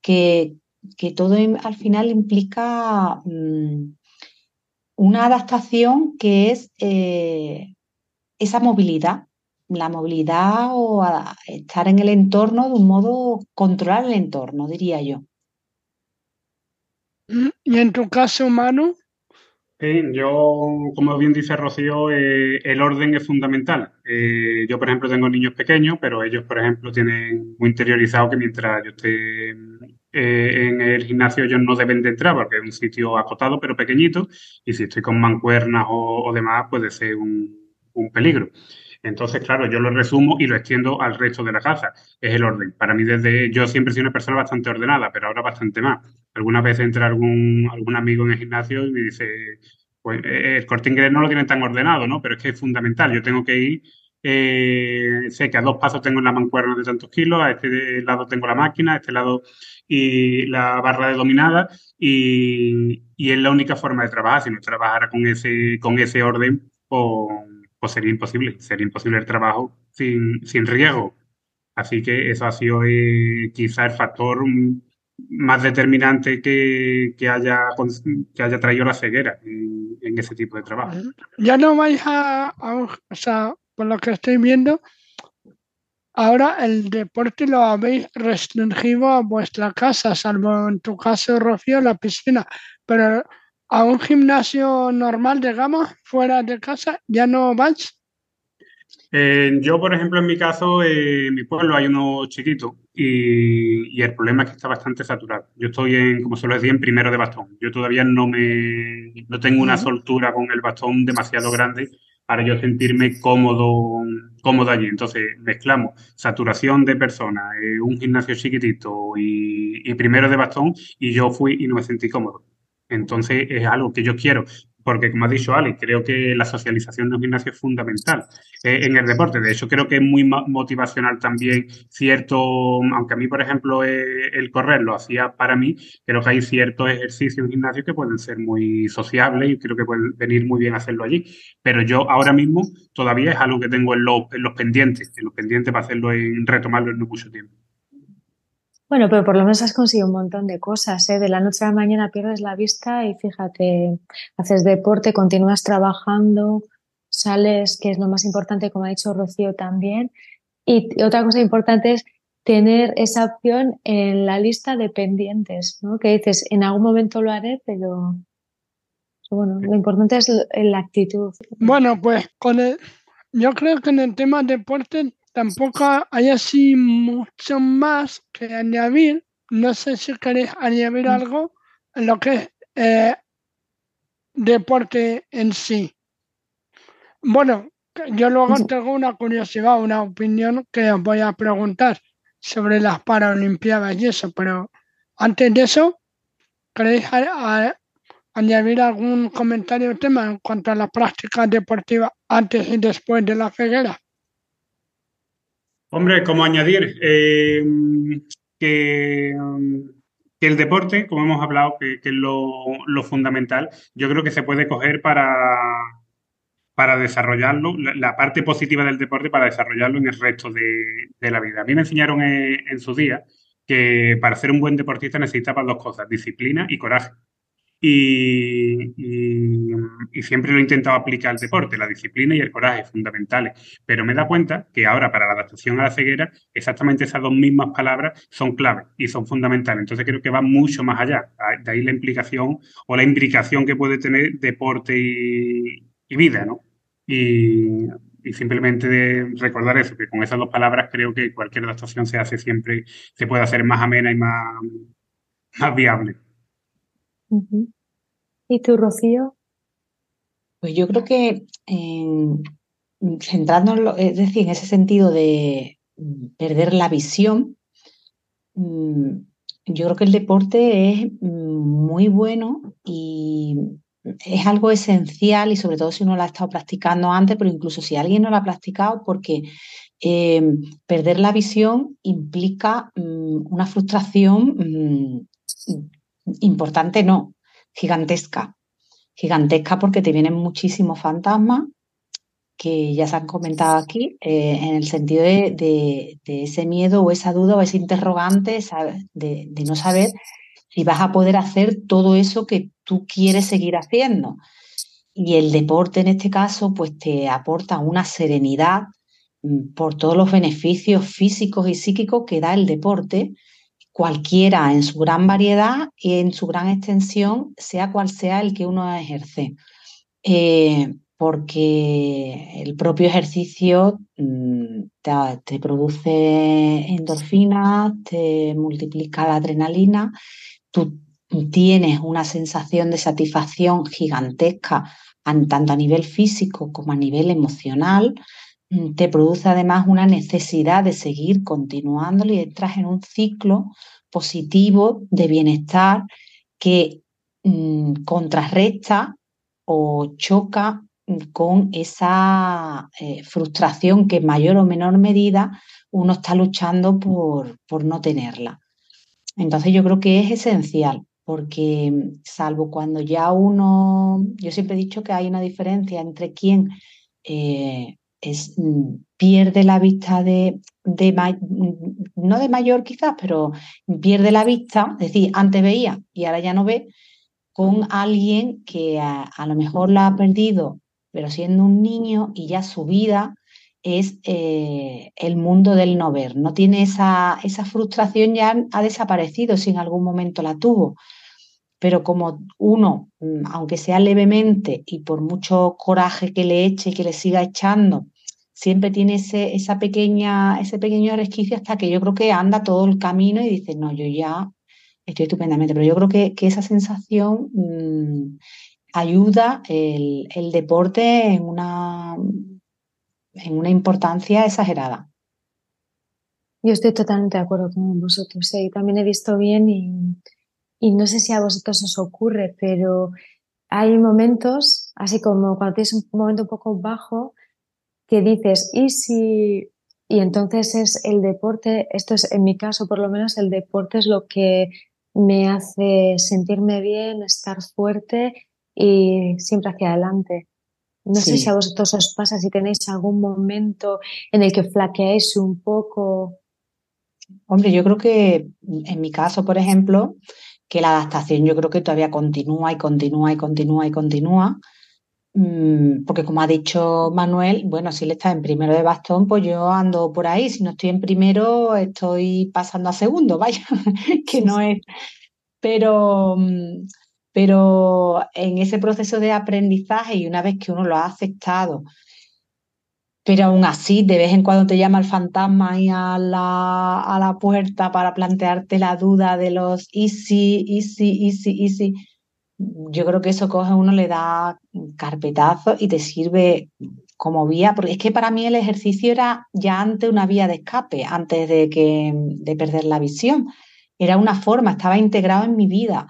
que, todo al final implica mm, una adaptación que es eh, esa movilidad, la movilidad o estar en el entorno de un modo, controlar el entorno, diría yo. ¿Y en tu caso, humano Sí, yo, como bien dice Rocío, eh, el orden es fundamental. Eh, yo, por ejemplo, tengo niños pequeños, pero ellos, por ejemplo, tienen muy interiorizado que mientras yo esté eh, en el gimnasio, ellos no deben de entrar porque es un sitio acotado, pero pequeñito, y si estoy con mancuernas o, demás, puede ser un, un peligro. Entonces, claro, yo lo resumo y lo extiendo al resto de la casa. Es el orden. Para mí, desde yo siempre he sido una persona bastante ordenada, pero ahora bastante más. Algunas veces entra algún, algún amigo en el gimnasio y me dice, pues eh, el corte inglés no lo tiene tan ordenado, ¿no? Pero es que es fundamental. Yo tengo que ir, eh, sé que a dos pasos tengo la mancuerna de tantos kilos, a este lado tengo la máquina, a este lado y la barra de dominada y, y es la única forma de trabajar. Si no trabajara con ese, con ese orden, pues pues sería imposible, sería imposible el trabajo sin, sin riesgo. Así que eso ha sido eh, quizá el factor más determinante que, haya, que haya traído la ceguera en, ese tipo de trabajo. Ya no vais a, o sea, por lo que estoy viendo, ahora el deporte lo habéis restringido a vuestra casa, salvo en tu caso, Rocío, la piscina, pero a un gimnasio normal, digamos, fuera de casa, ya no vas? Eh, yo, por ejemplo, en mi caso, en mi pueblo hay uno chiquito y, el problema es que está bastante saturado. Yo estoy en, como se lo decía, en primero de bastón. Yo todavía no me no tengo una soltura con el bastón demasiado grande para yo sentirme cómodo, cómodo allí. Entonces, mezclamos saturación de personas, eh, un gimnasio chiquitito y primero de bastón y yo fui y no me sentí cómodo. Entonces es algo que yo quiero, porque como ha dicho Ali, creo que la socialización de un gimnasio es fundamental eh, en el deporte. De hecho, creo que es muy motivacional también cierto, aunque a mí, por ejemplo, eh, el correr lo hacía para mí, creo que hay ciertos ejercicios en gimnasio que pueden ser muy sociables y creo que pueden venir muy bien hacerlo allí. Pero yo ahora mismo todavía es algo que tengo en los, en los pendientes, en los pendientes para hacerlo en retomarlo en mucho tiempo. Bueno, pero por lo menos has conseguido un montón de cosas, ¿eh? De la noche a la mañana pierdes la vista y fíjate, haces deporte, continúas trabajando, sales, que es lo más importante, como ha dicho Rocío también. Y otra cosa importante es tener esa opción en la lista de pendientes, ¿no? Que dices, en algún momento lo haré, pero bueno, lo importante es la actitud. Bueno, pues con el, yo creo que en el tema deporte tampoco hay así mucho más que añadir. No sé si queréis añadir mm. algo en lo que es eh, deporte en sí. Bueno, yo luego tengo una curiosidad, una opinión que os voy a preguntar sobre las Paralimpiadas y eso, pero antes de eso, ¿queréis añadir algún comentario o tema en cuanto a las prácticas deportivas antes y después de la ceguera? Hombre, como añadir eh, que, el deporte, como hemos hablado, que, es lo, fundamental, yo creo que se puede coger para, para desarrollarlo, la, parte positiva del deporte para desarrollarlo en el resto de, la vida. A mí me enseñaron en, en, su día que para ser un buen deportista necesitaba dos cosas, disciplina y coraje. Y, siempre lo he intentado aplicar al deporte, la disciplina y el coraje fundamentales. Pero me da cuenta que ahora para la adaptación a la ceguera, exactamente esas dos mismas palabras son claves y son fundamentales. Entonces creo que va mucho más allá. De ahí la implicación o la imbricación que puede tener deporte y, vida, ¿no? y, simplemente recordar eso, que con esas dos palabras creo que cualquier adaptación se hace siempre, se puede hacer más amena y más, más viable. ¿Y tú, Rocío? Pues yo creo que centrándonos, es decir, en ese sentido de perder la visión, mm, yo creo que el deporte es muy bueno y es algo esencial y sobre todo si uno lo ha estado practicando antes, pero incluso si alguien no lo ha practicado, porque eh, perder la visión implica mm, una frustración mm, importante, no, gigantesca. Gigantesca porque te vienen muchísimos fantasmas que ya se han comentado aquí, eh, en el sentido de, ese miedo o esa duda o ese interrogante de, no saber si vas a poder hacer todo eso que tú quieres seguir haciendo. Y el deporte en este caso, pues te aporta una serenidad mm, por todos los beneficios físicos y psíquicos que da el deporte, cualquiera en su gran variedad y en su gran extensión, sea cual sea el que uno ejerce. Eh, porque el propio ejercicio mm, te, produce endorfinas, te multiplica la adrenalina, tú tienes una sensación de satisfacción gigantesca tanto a nivel físico como a nivel emocional, te produce además una necesidad de seguir continuando y entras en un ciclo positivo de bienestar que mm, contrarresta o choca con esa eh, frustración que en mayor o menor medida uno está luchando por, por, no tenerla. Entonces yo creo que es esencial, porque salvo cuando ya uno, yo siempre he dicho que hay una diferencia entre quien eh, es, pierde la vista de, de, no de mayor quizás, pero pierde la vista, es decir, antes veía y ahora ya no ve, con alguien que a lo mejor la ha perdido pero siendo un niño y ya su vida es eh, el mundo del no ver. No tiene esa, esa frustración, ya ha desaparecido si en algún momento la tuvo. Pero como uno, mm, aunque sea levemente y por mucho coraje que le eche y que le siga echando, siempre tiene ese, esa pequeña, ese pequeño resquicio hasta que yo creo que anda todo el camino y dice, no, yo ya estoy estupendamente. Pero yo creo que, que esa sensación mm, ayuda el, deporte en una, en una importancia exagerada. Yo estoy totalmente de acuerdo con vosotros. ¿eh? También he visto bien y, y, no sé si a vosotros os ocurre, pero hay momentos, así como cuando tienes un momento un poco bajo, que dices, ¿y si...? Y entonces es el deporte, esto es en mi caso por lo menos, el deporte es lo que me hace sentirme bien, estar fuerte y siempre hacia adelante. No sé si a vosotros os pasa, si tenéis algún momento en el que flaqueáis un poco. Hombre, yo creo que en mi caso, por ejemplo, que la adaptación yo creo que todavía continúa y continúa y continúa y continúa. Mm, porque como ha dicho Manuel, bueno, si él está en primero de bastón, pues yo ando por ahí. Si no estoy en primero, estoy pasando a segundo, vaya, que no es. Pero, mm, pero en ese proceso de aprendizaje y una vez que uno lo ha aceptado, pero aún así de vez en cuando te llama el fantasma ahí a la, a la puerta para plantearte la duda de los easy, easy, easy, easy, yo creo que eso coge uno, le da carpetazo y te sirve como vía, porque es que para mí el ejercicio era ya antes una vía de escape, antes de, que, de perder la visión. Era una forma, estaba integrado en mi vida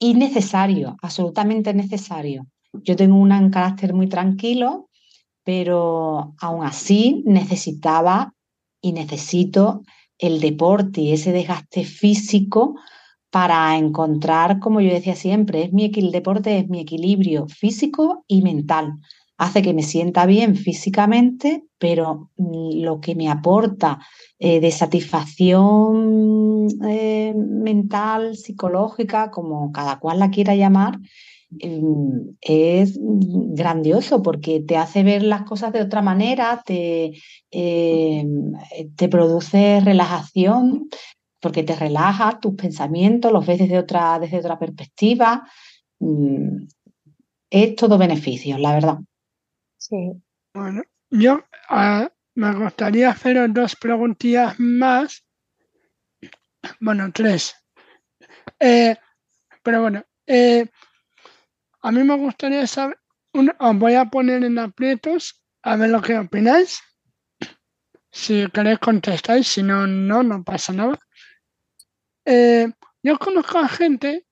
y necesario, absolutamente necesario. Yo tengo un carácter muy tranquilo, pero aún así necesitaba y necesito el deporte y ese desgaste físico para encontrar, como yo decía siempre, es mi, el deporte es mi equilibrio físico y mental. Hace que me sienta bien físicamente, pero mm, lo que me aporta eh, de satisfacción eh, mental, psicológica, como cada cual la quiera llamar, es grandioso porque te hace ver las cosas de otra manera, te, em, te produce relajación, porque te relaja tus pensamientos, los ves desde otra, desde otra perspectiva. Mm, es todo beneficio, la verdad. Sí. Bueno, yo ah, me gustaría haceros dos preguntillas más. Bueno, tres. Eh, pero bueno, eh, a mí me gustaría saber, os voy a poner en aprietos a ver lo que opináis. Si queréis contestáis, si no, no, no pasa nada. Eh, yo conozco a gente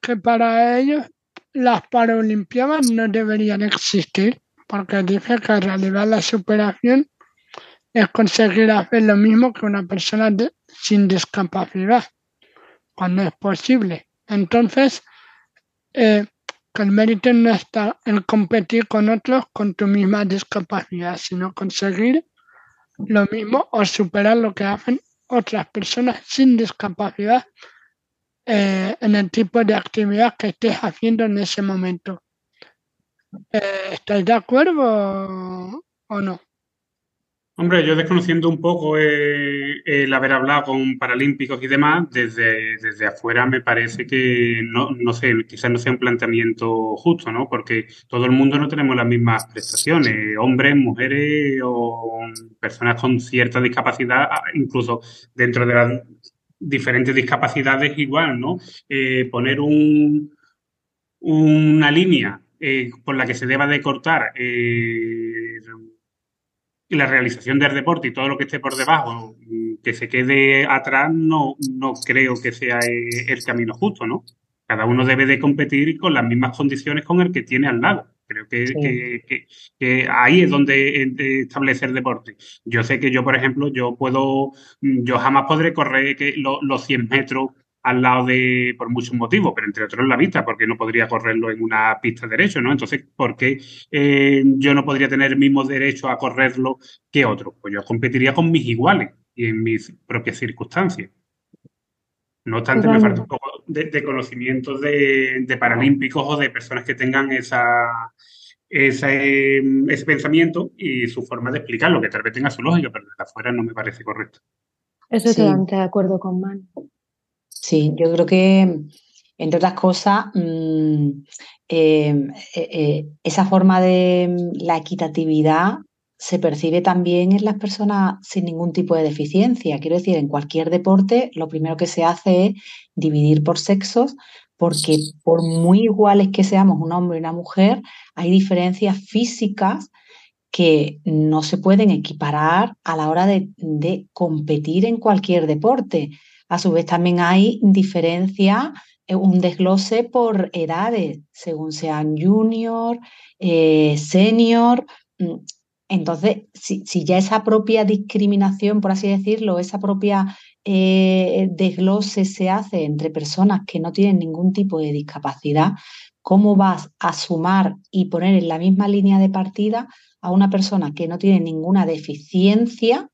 que para ellos las Paralimpiadas no deberían existir, porque dice que en realidad la superación es conseguir hacer lo mismo que una persona sin discapacidad, cuando es posible. Entonces, eh, el mérito no está en competir con otros con tu misma discapacidad, sino conseguir lo mismo o superar lo que hacen otras personas sin discapacidad eh, en el tipo de actividad que estés haciendo en ese momento. Eh, ¿Estáis de acuerdo o no? Hombre, yo desconociendo un poco eh, el haber hablado con paralímpicos y demás, desde, desde afuera me parece que no, no sé, quizás no sea un planteamiento justo, ¿no? Porque todo el mundo no tenemos las mismas prestaciones, hombres, mujeres o personas con cierta discapacidad, incluso dentro de las diferentes discapacidades igual, ¿no? Eh, poner un, una línea eh, por la que se deba de cortar y la realización del deporte y todo lo que esté por debajo, que se quede atrás, no, no creo que sea eh, el camino justo, ¿no? Cada uno debe de competir con las mismas condiciones con el que tiene al lado. Creo que, que, ahí es donde establece el deporte. Yo sé que yo, por ejemplo, yo puedo, yo jamás podré correr que los 100 metros al lado de, por muchos motivos, pero entre otros la vista, porque no podría correrlo en una pista derecho, ¿no? Entonces, ¿por qué eh, yo no podría tener el mismo derecho a correrlo que otro? Pues yo competiría con mis iguales y en mis propias circunstancias. No obstante, me falta un poco de, conocimientos de, paralímpicos o de personas que tengan esa, ese, ese pensamiento y su forma de explicarlo, que tal vez tenga su lógica, pero desde afuera no me parece correcto. Eso sí. de acuerdo con Man. Sí, yo creo que, entre otras cosas, mm, eh, eh, eh, esa forma de mm, la equitatividad se percibe también en las personas sin ningún tipo de deficiencia. Quiero decir, en cualquier deporte lo primero que se hace es dividir por sexos, porque por muy iguales que seamos un hombre y una mujer, hay diferencias físicas que no se pueden equiparar a la hora de, de competir en cualquier deporte. A su vez también hay diferencia, eh, un desglose por edades, según sean junior, eh, senior. Mm, entonces, si, ya esa propia discriminación, por así decirlo, esa propia eh, desglose se hace entre personas que no tienen ningún tipo de discapacidad, ¿cómo vas a sumar y poner en la misma línea de partida a una persona que no tiene ninguna deficiencia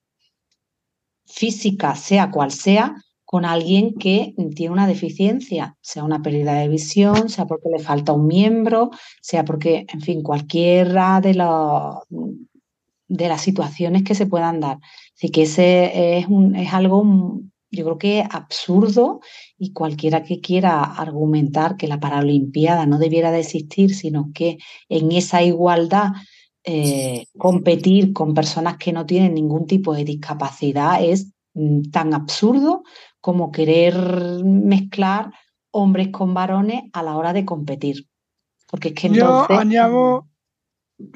física, sea cual sea, con alguien que tiene una deficiencia, sea una pérdida de visión, sea porque le falta un miembro, sea porque, en fin, cualquiera de, de las situaciones que se puedan dar. Así que ese es, algo, yo creo que absurdo y cualquiera que quiera argumentar que la Paralimpiada no debiera de existir, sino que en esa igualdad eh, competir con personas que no tienen ningún tipo de discapacidad es mm, tan absurdo como querer mezclar hombres con varones a la hora de competir. Porque es que Yo añado.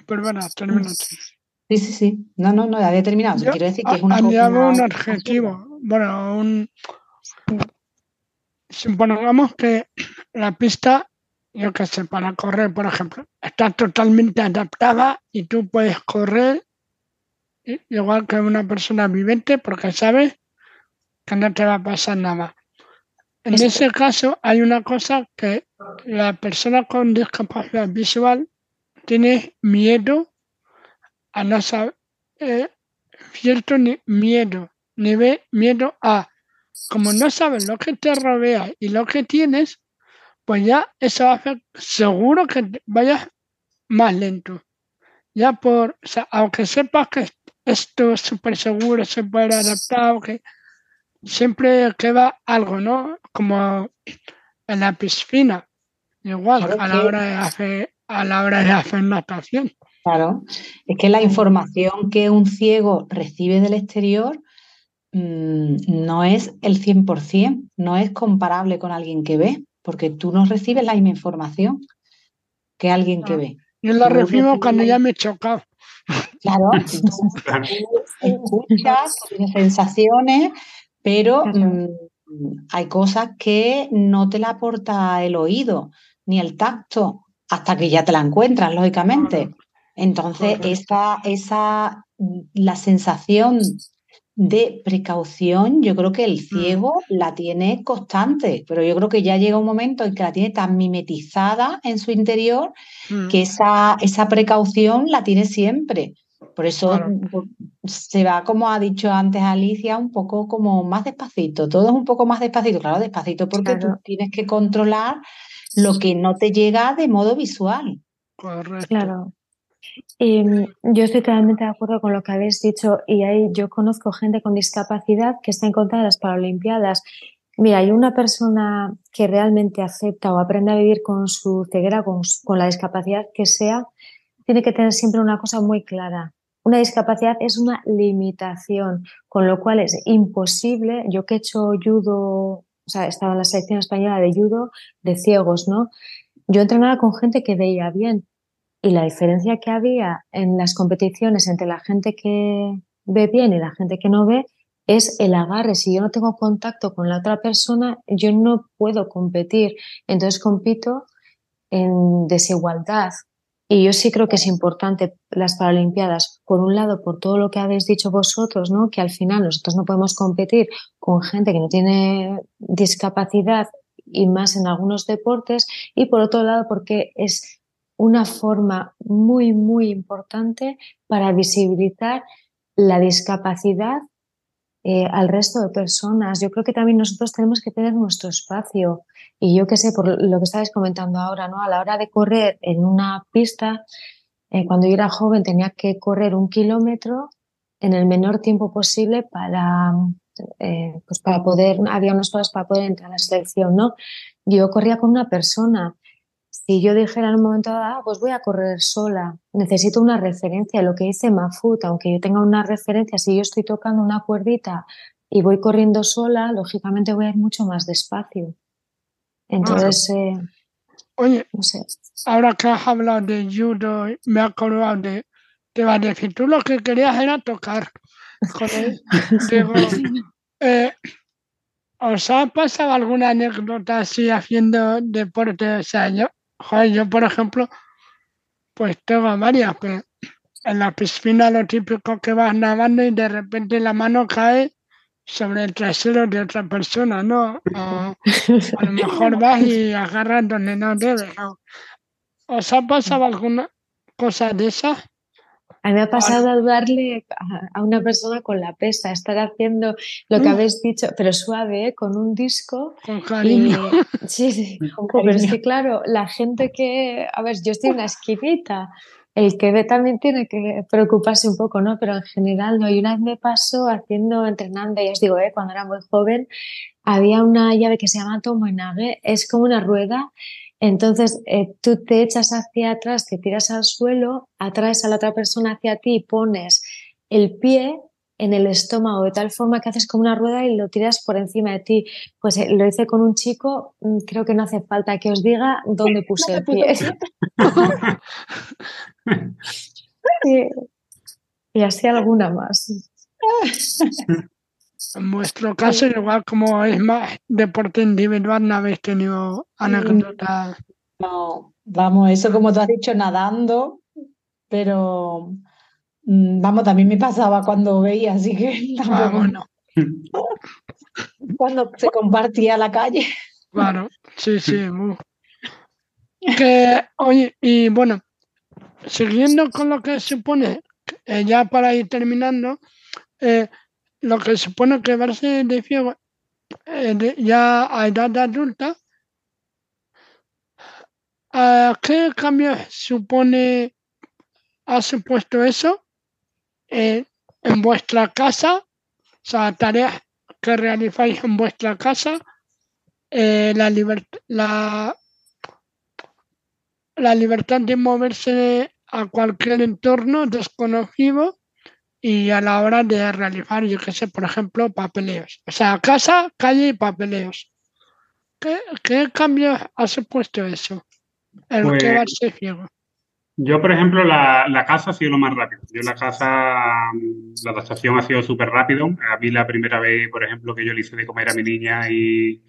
Perdona, termina. Sí, sí, sí. No, no, no, había terminado. Quiero decir que es una añado un adjetivo. Bueno, un. Supongamos que la pista, yo qué sé, para correr, por ejemplo, está totalmente adaptada y tú puedes correr igual que una persona vivente porque sabes que no te va a pasar nada. En ese caso hay una cosa que la persona con discapacidad visual tiene miedo a no saber, eh, cierto miedo, nivel, miedo a, como no sabes lo que te rodea y lo que tienes, pues ya eso va a hacer seguro que vayas más lento. Ya por, o sea, aunque sepas que esto es súper seguro, se puede adaptar, que siempre queda algo, ¿no? Como en la piscina, igual, a la hora de hacer, a la hora de hacer natación. Claro, es que la información que un ciego recibe del exterior mm, no es el 100%, no es comparable con alguien que ve, porque tú no recibes la misma información que alguien que ve. Yo la recibo cuando ya me he chocado. Claro, escuchas, tienes sensaciones, pero mm, hay cosas que no te la aporta el oído ni el tacto hasta que ya te la encuentras, lógicamente. Entonces, esa, esa, mm, la sensación de precaución, yo creo que el mm. ciego la tiene constante, pero yo creo que ya llega un momento en que la tiene tan mimetizada en su interior que esa, esa precaución la tiene siempre. Por eso se va, como ha dicho antes Alicia, un poco como más despacito. Todo es un poco más despacito, claro, despacito porque tú tienes que controlar lo que no te llega de modo visual. Correcto. Claro. Em, yo estoy totalmente de acuerdo con lo que habéis dicho y ahí yo conozco gente con discapacidad que está en contra de las Paralimpiadas. Mira, hay una persona que realmente acepta o aprende a vivir con su ceguera, con, con la discapacidad que sea, tiene que tener siempre una cosa muy clara una discapacidad es una limitación, con lo cual es imposible, yo que he hecho judo, o sea, estaba en la selección española de judo de ciegos, ¿no? Yo entrenaba con gente que veía bien y la diferencia que había en las competiciones entre la gente que ve bien y la gente que no ve es el agarre. Si yo no tengo contacto con la otra persona, yo no puedo competir. Entonces compito en desigualdad y yo sí creo que es importante las Paralimpiadas, por un lado, por todo lo que habéis dicho vosotros, ¿no? que al final nosotros no podemos competir con gente que no tiene discapacidad y más en algunos deportes, y por otro lado, porque es una forma muy, muy importante para visibilizar la discapacidad eh, al resto de personas. Yo creo que también nosotros tenemos que tener nuestro espacio. Y yo qué sé, por lo que estabais comentando ahora, ¿no? A la hora de correr en una pista, eh, cuando yo era joven tenía que correr un kilómetro en el menor tiempo posible para, eh, pues para poder, había unas cosas para poder entrar a la selección, ¿no? Yo corría con una persona si yo dijera en un momento dado, ah, pues voy a correr sola, necesito una referencia, lo que dice Mafut, aunque yo tenga una referencia, si yo estoy tocando una cuerdita y voy corriendo sola, lógicamente voy a ir mucho más despacio. Entonces, eh, oye, no sé. ahora que has hablado de judo, me he acordado de, te va a decir, tú lo que querías era tocar. Joder, digo, eh, ¿Os ha pasado alguna anécdota así haciendo deporte? O sea, yo, Joder, yo, por ejemplo, pues tengo varias, pero en la piscina lo típico que vas nadando y de repente la mano cae sobre el trasero de otra persona, ¿no? a lo mejor vas y agarras donde no debes. ¿Os ha pasado alguna cosa de esas? A mí me ha pasado a darle a una persona con la pesa, estar haciendo lo que habéis dicho, pero suave, ¿eh? con un disco. Con cariño. sí, sí. Pero es que, claro, la gente que. A ver, yo estoy en la esquinita. El que ve también tiene que preocuparse un poco, ¿no? Pero en general no. Y una vez me pasó haciendo, entrenando, y os digo, ¿eh? cuando era muy joven, había una llave que se llama Tomoenage, es como una rueda entonces, eh, tú te echas hacia atrás, te tiras al suelo, atraes a la otra persona hacia ti y pones el pie en el estómago de tal forma que haces como una rueda y lo tiras por encima de ti. Pues eh, lo hice con un chico, mm, creo que no hace falta que os diga dónde puse el pie. y así alguna más. En vuestro caso, igual como es más deporte individual, no habéis tenido anécdotas. No, vamos, eso como tú has dicho, nadando, pero vamos, también me pasaba cuando veía, así que vamos, no. Cuando se compartía la calle. Claro, sí, sí. Que, oye, y bueno, siguiendo con lo que supone, eh, ya para ir terminando, eh, lo que supone que verse de ciego eh, ya a edad adulta, ¿qué cambios supone, ha supuesto eso en vuestra casa? O sea, tareas que realizáis en vuestra casa, eh, la, la, la libertad de moverse a cualquier entorno desconocido y a la hora de realizar, yo qué sé, por ejemplo, papeleos. O sea, casa, calle y papeleos. ¿Qué, qué cambios has puesto eso? El Pues- ciego. Yo, por ejemplo, la, la casa ha sido lo más rápido. Yo la casa, mm, la adaptación ha sido súper rápido. A mí la primera vez, por ejemplo, que yo le hice de comer a mi niña y,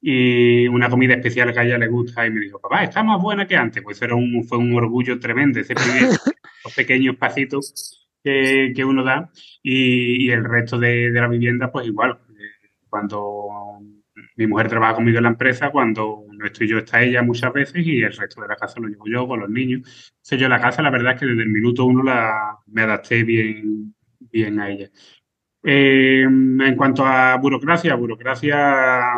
y una comida especial que a ella le gusta y me dijo, papá, está más buena que antes. Pues era un, fue un orgullo tremendo, ese primer, los pequeños pasitos que, que uno da y, y el resto de, de la vivienda, pues igual. Eh, Cuando mi mujer trabaja conmigo en la empresa, cuando no estoy yo, está ella muchas veces y el resto de la casa lo llevo yo con los niños. Entonces yo la casa, la verdad es que desde el minuto uno la, me adapté bien, bien a ella. Eh, en cuanto a burocracia, burocracia,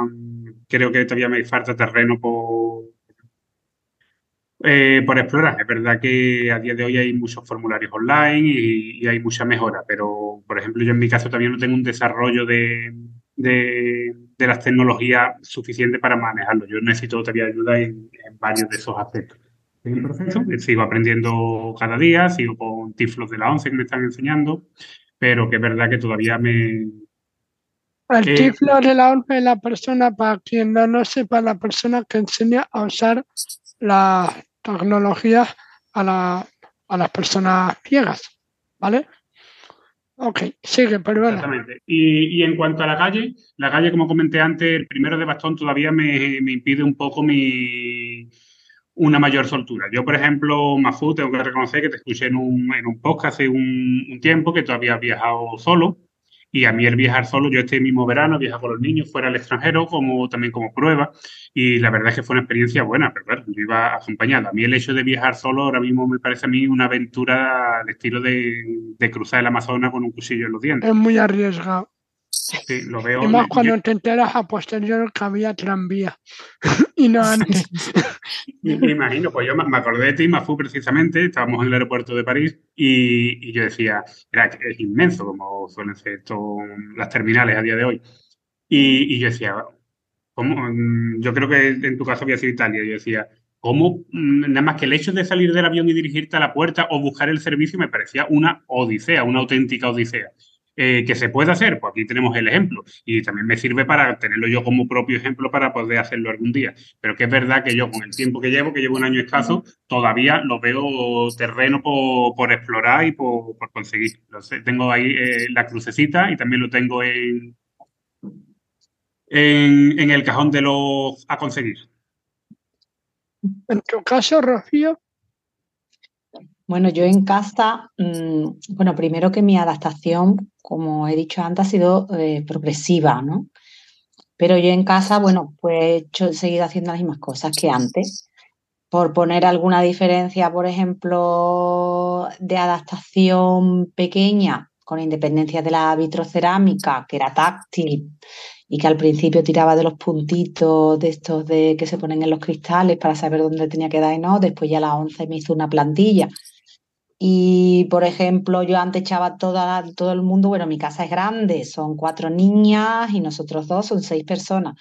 creo que todavía me falta terreno por, eh, por explorar. Es verdad que a día de hoy hay muchos formularios online y, y hay mucha mejora, pero por ejemplo yo en mi caso también no tengo un desarrollo de, de, de las tecnologías suficiente para manejarlo. Yo necesito todavía ayuda en, en varios de esos aspectos. En el proceso, sigo aprendiendo cada día, sigo con tiflos de la 11 que me están enseñando, pero que es verdad que todavía me, El Eh, tiflo de la ONCE es la persona, para quien no lo sepa, la persona que enseña a usar la tecnología a, la, a las personas ciegas, ¿vale? Ok, sigue, perdona. Exactamente. Y, y en cuanto a la calle, la calle, como comenté antes, el primero de bastón todavía me, me impide un poco mi una mayor soltura. Yo, por ejemplo, Mafu, tengo que reconocer que te escuché en un, en un podcast hace un, un tiempo que tú habías viajado solo. Y a mí el viajar solo, yo este mismo verano viajaba con los niños fuera al extranjero, como también como prueba, y la verdad es que fue una experiencia buena, pero claro, yo iba acompañado. A mí el hecho de viajar solo ahora mismo me parece a mí una aventura al estilo de, de cruzar el Amazonas con un cuchillo en los dientes. Es muy arriesgado. Sí, lo veo. Y más yo- cuando te enteras a posterior que había tranvía. y no antes. Me, me imagino, pues yo me, acordé de ti, Mafu, precisamente, estábamos en el aeropuerto de París y, y yo decía, era, es inmenso como suelen ser esto, las terminales a día de hoy. Y, y yo decía, ¿cómo? Mm, Yo creo que en tu caso había sido Italia, yo decía, ¿cómo? Mm, Nada más que el hecho de salir del avión y dirigirte a la puerta o buscar el servicio me parecía una odisea, una auténtica odisea. Eh, ¿que se puede hacer? Pues aquí tenemos el ejemplo y también me sirve para tenerlo yo como propio ejemplo para poder hacerlo algún día. Pero que es verdad que yo con el tiempo que llevo, que llevo un año escaso, todavía lo veo terreno por, por explorar y por, por conseguir. Entonces, tengo ahí eh, la crucecita y también lo tengo en, en, en el cajón de los a conseguir. En tu caso, Rocío, Bueno, yo en casa, mm, bueno, primero que mi adaptación, como he dicho antes, ha sido eh, progresiva, ¿no? Pero yo en casa, bueno, pues he hecho- he seguido haciendo las mismas cosas que antes. Por poner alguna diferencia, por ejemplo, de adaptación pequeña, con independencia de la vitrocerámica, que era táctil y que al principio tiraba de los puntitos de estos de que se ponen en los cristales para saber dónde tenía que dar y no, después ya a la 11 me hizo una plantilla. Y, por ejemplo, yo antes echaba toda, todo el mundo, bueno, mi casa es grande, son cuatro niñas y nosotros dos, son seis personas.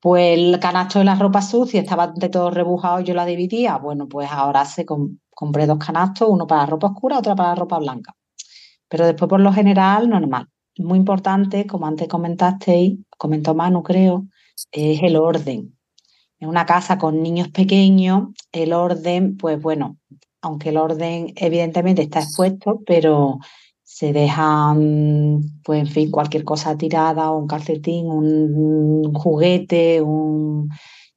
Pues el canasto de la ropa sucia estaba de todo rebujado yo la dividía. Bueno, pues ahora se com- compré dos canastos, uno para ropa oscura, otro para ropa blanca. Pero después, por lo general, normal. Muy importante, como antes comentasteis, comentó Manu, creo, es el orden. En una casa con niños pequeños, el orden, pues bueno, aunque el orden evidentemente está expuesto, pero se dejan, pues en fin, cualquier cosa tirada, un calcetín, un, juguete, un...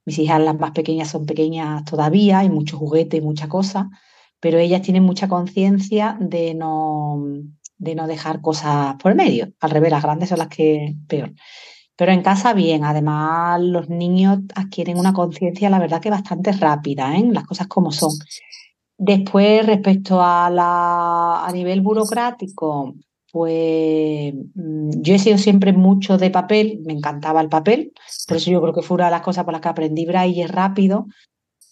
Mis hijas las más pequeñas son pequeñas todavía, hay mucho juguete y mucha cosa, pero ellas tienen mucha conciencia de no, de no dejar cosas por medio. Al revés, las grandes son las que peor. Pero en casa bien, además los niños adquieren una conciencia, la verdad que bastante rápida, ¿eh? Las cosas como son. Después, respecto a la a nivel burocrático, pues mm, yo he sido siempre mucho de papel, me encantaba el papel, por eso yo creo que fue una de las cosas por las que aprendí braille rápido.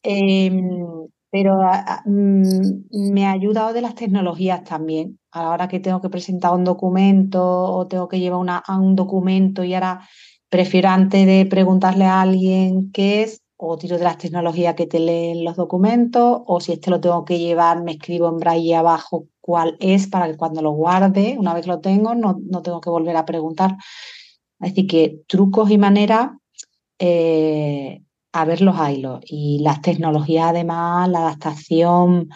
Em, pero mm, me ha ayudado de las tecnologías también. A la hora que tengo que presentar un documento o tengo que llevar una, a un documento y ahora prefiero antes de preguntarle a alguien qué es, o tiro de las tecnologías que te leen los documentos, o si este lo tengo que llevar, me escribo en braille abajo cuál es para que cuando lo guarde, una vez lo tengo, no, tengo que volver a preguntar. Así que trucos y maneras, eh, a ver los hilos. Y las tecnologías, además, la adaptación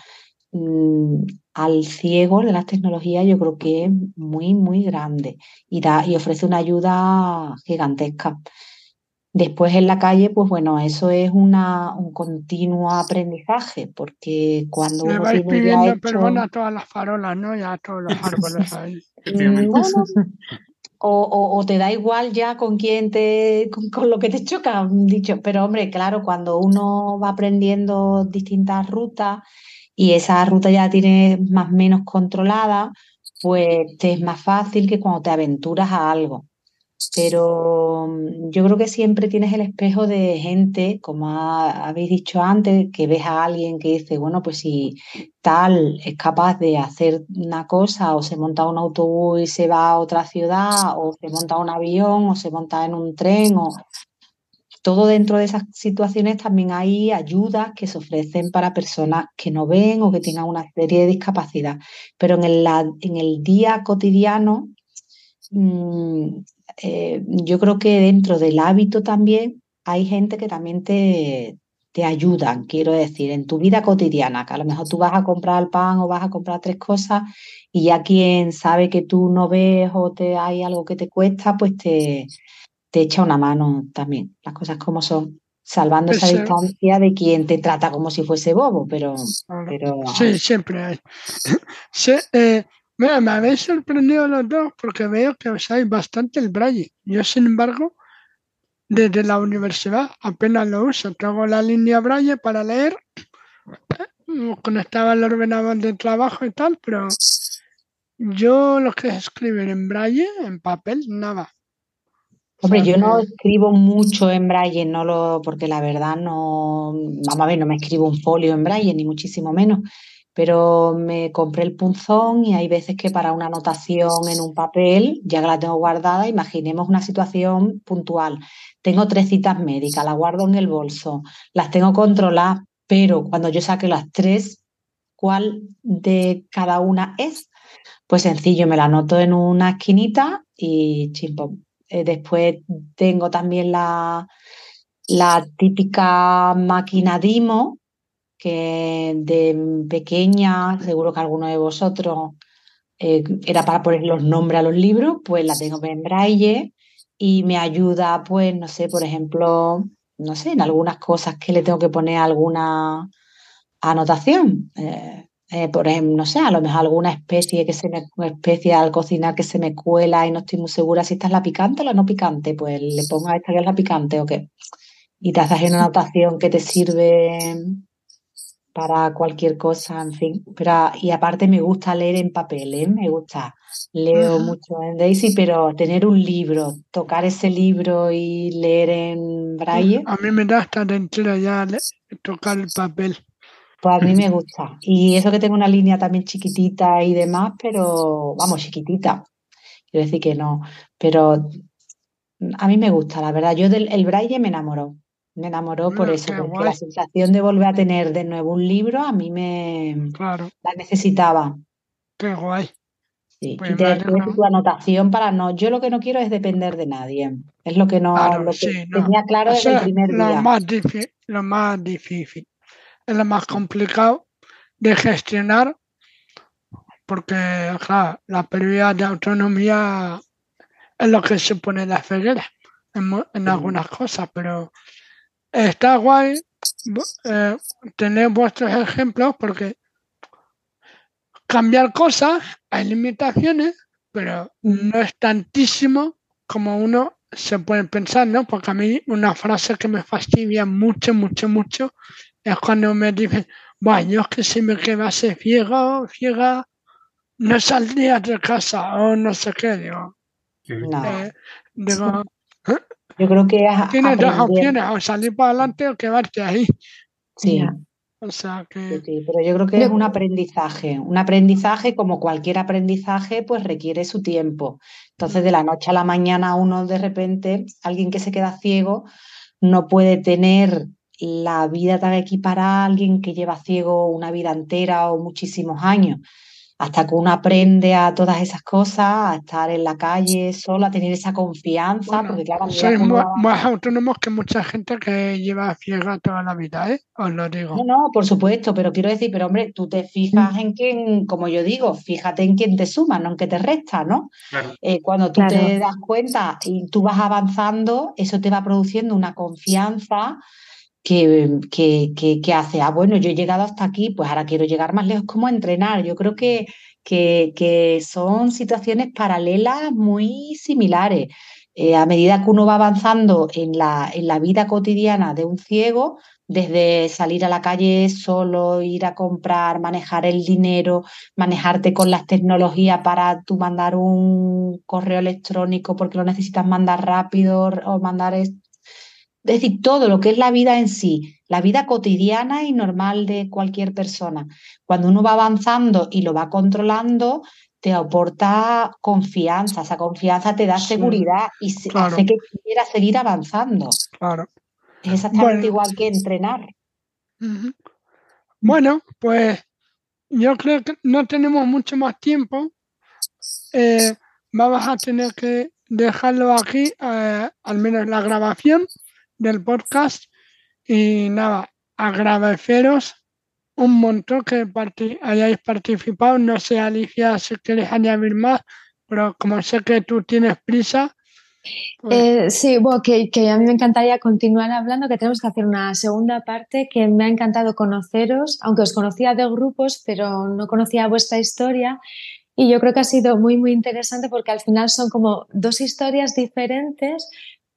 mm, al ciego de las tecnologías, yo creo que es muy, muy grande y, da, y ofrece una ayuda gigantesca. Después en la calle, pues bueno, eso es una, un continuo aprendizaje, porque cuando Le uno vais tiene ya pidiendo hecho- perdón a todas las farolas, ¿no? Y a todos los árboles ahí. Efectivamente. No, no, O, o- o te da igual ya con quién te, con, con lo que te choca, dicho. Pero hombre, claro, cuando uno va aprendiendo distintas rutas y esa ruta ya la tienes más o menos controlada, pues te es más fácil que cuando te aventuras a algo. Pero mm, yo creo que siempre tienes el espejo de gente, como ha- habéis dicho antes, que ves a alguien que dice, bueno, pues si tal es capaz de hacer una cosa o se monta un autobús y se va a otra ciudad o se monta un avión o se monta en un tren o todo dentro de esas situaciones también hay ayudas que se ofrecen para personas que no ven o que tengan una serie de discapacidad. Pero en el, la- en el día cotidiano, mm, eh, yo creo que dentro del hábito también hay gente que también te, te ayudan, quiero decir, en tu vida cotidiana, que a lo mejor tú vas a comprar el pan o vas a comprar tres cosas y ya quien sabe que tú no ves o te hay algo que te cuesta, pues te, te echa una mano también, las cosas como son, salvando esa Ese- distancia de quien te trata como si fuese bobo, pero, pero Sí, siempre hay. Sí, eh, mira, me habéis sorprendido los dos porque veo que usáis bastante el braille. Yo, sin embargo, desde la universidad apenas lo uso. Tengo la línea braille para leer, eh, conectaba al ordenador de trabajo y tal, pero yo lo que es escribir en braille, en papel, nada. Hombre, yo no escribo mucho en braille, no lo, porque la verdad no, vamos a ver, no me escribo un folio en braille, ni muchísimo menos, pero me compré el punzón y hay veces que para una anotación en un papel, ya que la tengo guardada, imaginemos una situación puntual. Tengo tres citas médicas, las guardo en el bolso, las tengo controladas, pero cuando yo saque las tres, ¿cuál de cada una es? Pues sencillo, me la anoto en una esquinita y chimpón. Eh, después tengo también la, la típica máquina Dimo, que de pequeña, seguro que alguno de vosotros eh, era para poner los nombres a los libros, pues la tengo en braille y me ayuda, pues, no sé, por ejemplo, no sé, en algunas cosas que le tengo que poner alguna anotación. Eh, eh, por ejemplo, no sé, a lo mejor alguna especie que se me, especie al cocinar que se me cuela y no estoy muy segura si esta es la picante o la no picante, pues le pongo a esta que es la picante o qué. Y te haces una anotación que te sirve para cualquier cosa, en fin. Pero, y aparte me gusta leer en papel, ¿eh? Me gusta. Leo mucho en Daisy, pero tener un libro, tocar ese libro y leer en braille, A mí me da hasta dentro ya tocar el papel. pues a mí me gusta. Y eso que tengo una línea también chiquitita y demás, pero vamos, chiquitita. Quiero decir que no, pero a mí me gusta, la verdad. Yo del el braille me enamoró. Me enamoró por Mira, eso, porque guay. la sensación de volver a tener de nuevo un libro a mí me Claro, la necesitaba. qué guay. Sí, Pues y tener alegro. tu anotación para no. Yo lo que no quiero es depender de nadie. Es lo que no, Claro, lo que sí, no. tenía claro desde el primer lo día. más difícil, lo más difícil. Es lo más complicado de gestionar porque, claro, la pérdida de autonomía es lo que supone la ceguera en, en algunas cosas, pero está guay eh, tener vuestros ejemplos porque cambiar cosas hay limitaciones, pero no es tantísimo como uno se puede pensar, ¿no? Porque a mí una frase que me fastidia mucho, mucho, mucho es cuando me dicen, bueno, yo es que si me quedase ciego, ciega, no saldría de casa o no sé qué, digo. No, eh, digo, yo creo que es tienes dos opciones, o salir para adelante o quedarte ahí. Sí. O sea sí, que, sí, pero yo creo que Yo- es un aprendizaje. Un aprendizaje, como cualquier aprendizaje, pues requiere su tiempo. Entonces, de la noche a la mañana, uno de repente, alguien que se queda ciego, no puede tener la vida tan equiparada a alguien que lleva ciego una vida entera o muchísimos años hasta que uno aprende a todas esas cosas, a estar en la calle solo, a tener esa confianza, porque claro, sois más, autónomos que mucha gente que lleva ciega toda la vida, ¿eh? Os lo digo. No, no, por supuesto, pero quiero decir, pero hombre, tú te fijas en quién, como yo digo, fíjate en quién te suma, no en qué te resta, ¿no? Eh, cuando tú te das cuenta y tú vas avanzando, eso te va produciendo una confianza que, que, que, hace, ah, bueno, yo he llegado hasta aquí, pues ahora quiero llegar más lejos, como entrenar. Yo creo que, que, son situaciones paralelas muy similares. Eh, a medida que uno va avanzando en la, en la vida cotidiana de un ciego, desde salir a la calle solo, ir a comprar, manejar el dinero, manejarte con las tecnologías para tú mandar un correo electrónico porque lo necesitas mandar rápido o mandar es decir, todo lo que es la vida en sí, la vida cotidiana y normal de cualquier persona. Cuando uno va avanzando y lo va controlando, te aporta confianza, esa confianza te da seguridad y hace que quieras seguir avanzando. Claro. Es exactamente igual que entrenar. Bueno, pues yo creo que no tenemos mucho más tiempo. Eh, vamos a tener que dejarlo aquí, eh, al menos la grabación del podcast. Y nada, agradeceros un montón que hayáis participado. No sé, Alicia, si quieres añadir más, pero como sé que tú tienes prisa. Pues eh, sí, bueno, que, que, a mí me encantaría continuar hablando, que tenemos que hacer una segunda parte, que me ha encantado conoceros, aunque os conocía de grupos, pero no conocía vuestra historia. Y yo creo que ha sido muy, muy interesante porque al final son como dos historias diferentes,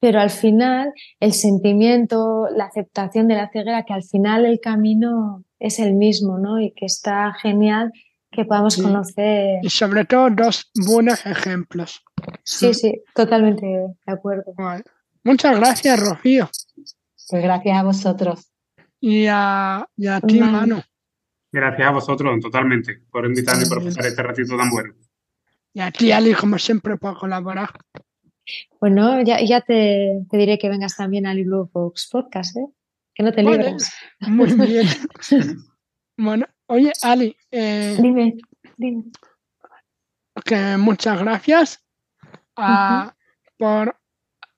pero al final el sentimiento, la aceptación de la ceguera, que al final el camino es el mismo, ¿no? Y que está genial que podamos conocer. Y sobre todo dos buenos ejemplos. Sí, sí, totalmente de acuerdo. Muchas gracias, Rocío. Pues gracias a vosotros. Y a, ti, Manu. Gracias a vosotros, totalmente, por invitarme y por pasar este ratito tan bueno. Y a ti, Ali, como siempre, por colaborar. Bueno, ya, ya te, te, diré que vengas también al Blue Box Podcast, ¿eh? Que no te libres. Muy bien. bueno, oye, Ali. Eh, dime, dime. Que muchas gracias ah, por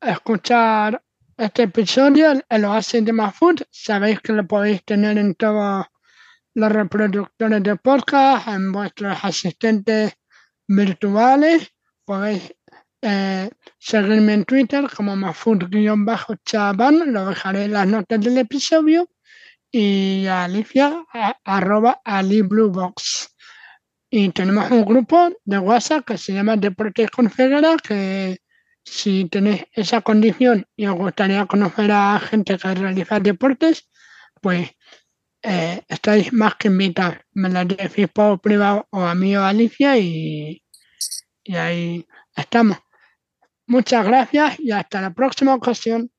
escuchar este episodio, el Oasis de Food. Sabéis que lo podéis tener en todos los reproductores de podcast, en vuestros asistentes virtuales. Podéis eh, seguirme en Twitter como mafud-chaban, lo dejaré en las notas del episodio, y a Alicia, arroba alibluebox. Y tenemos un grupo de WhatsApp que se llama Deportes con que si tenéis esa condición y os gustaría conocer a gente que realiza deportes, pues eh, estáis más que invitados. Me la decís por privado o a mí o a Alicia y, y ahí estamos. Muchas gracias y hasta la próxima ocasión.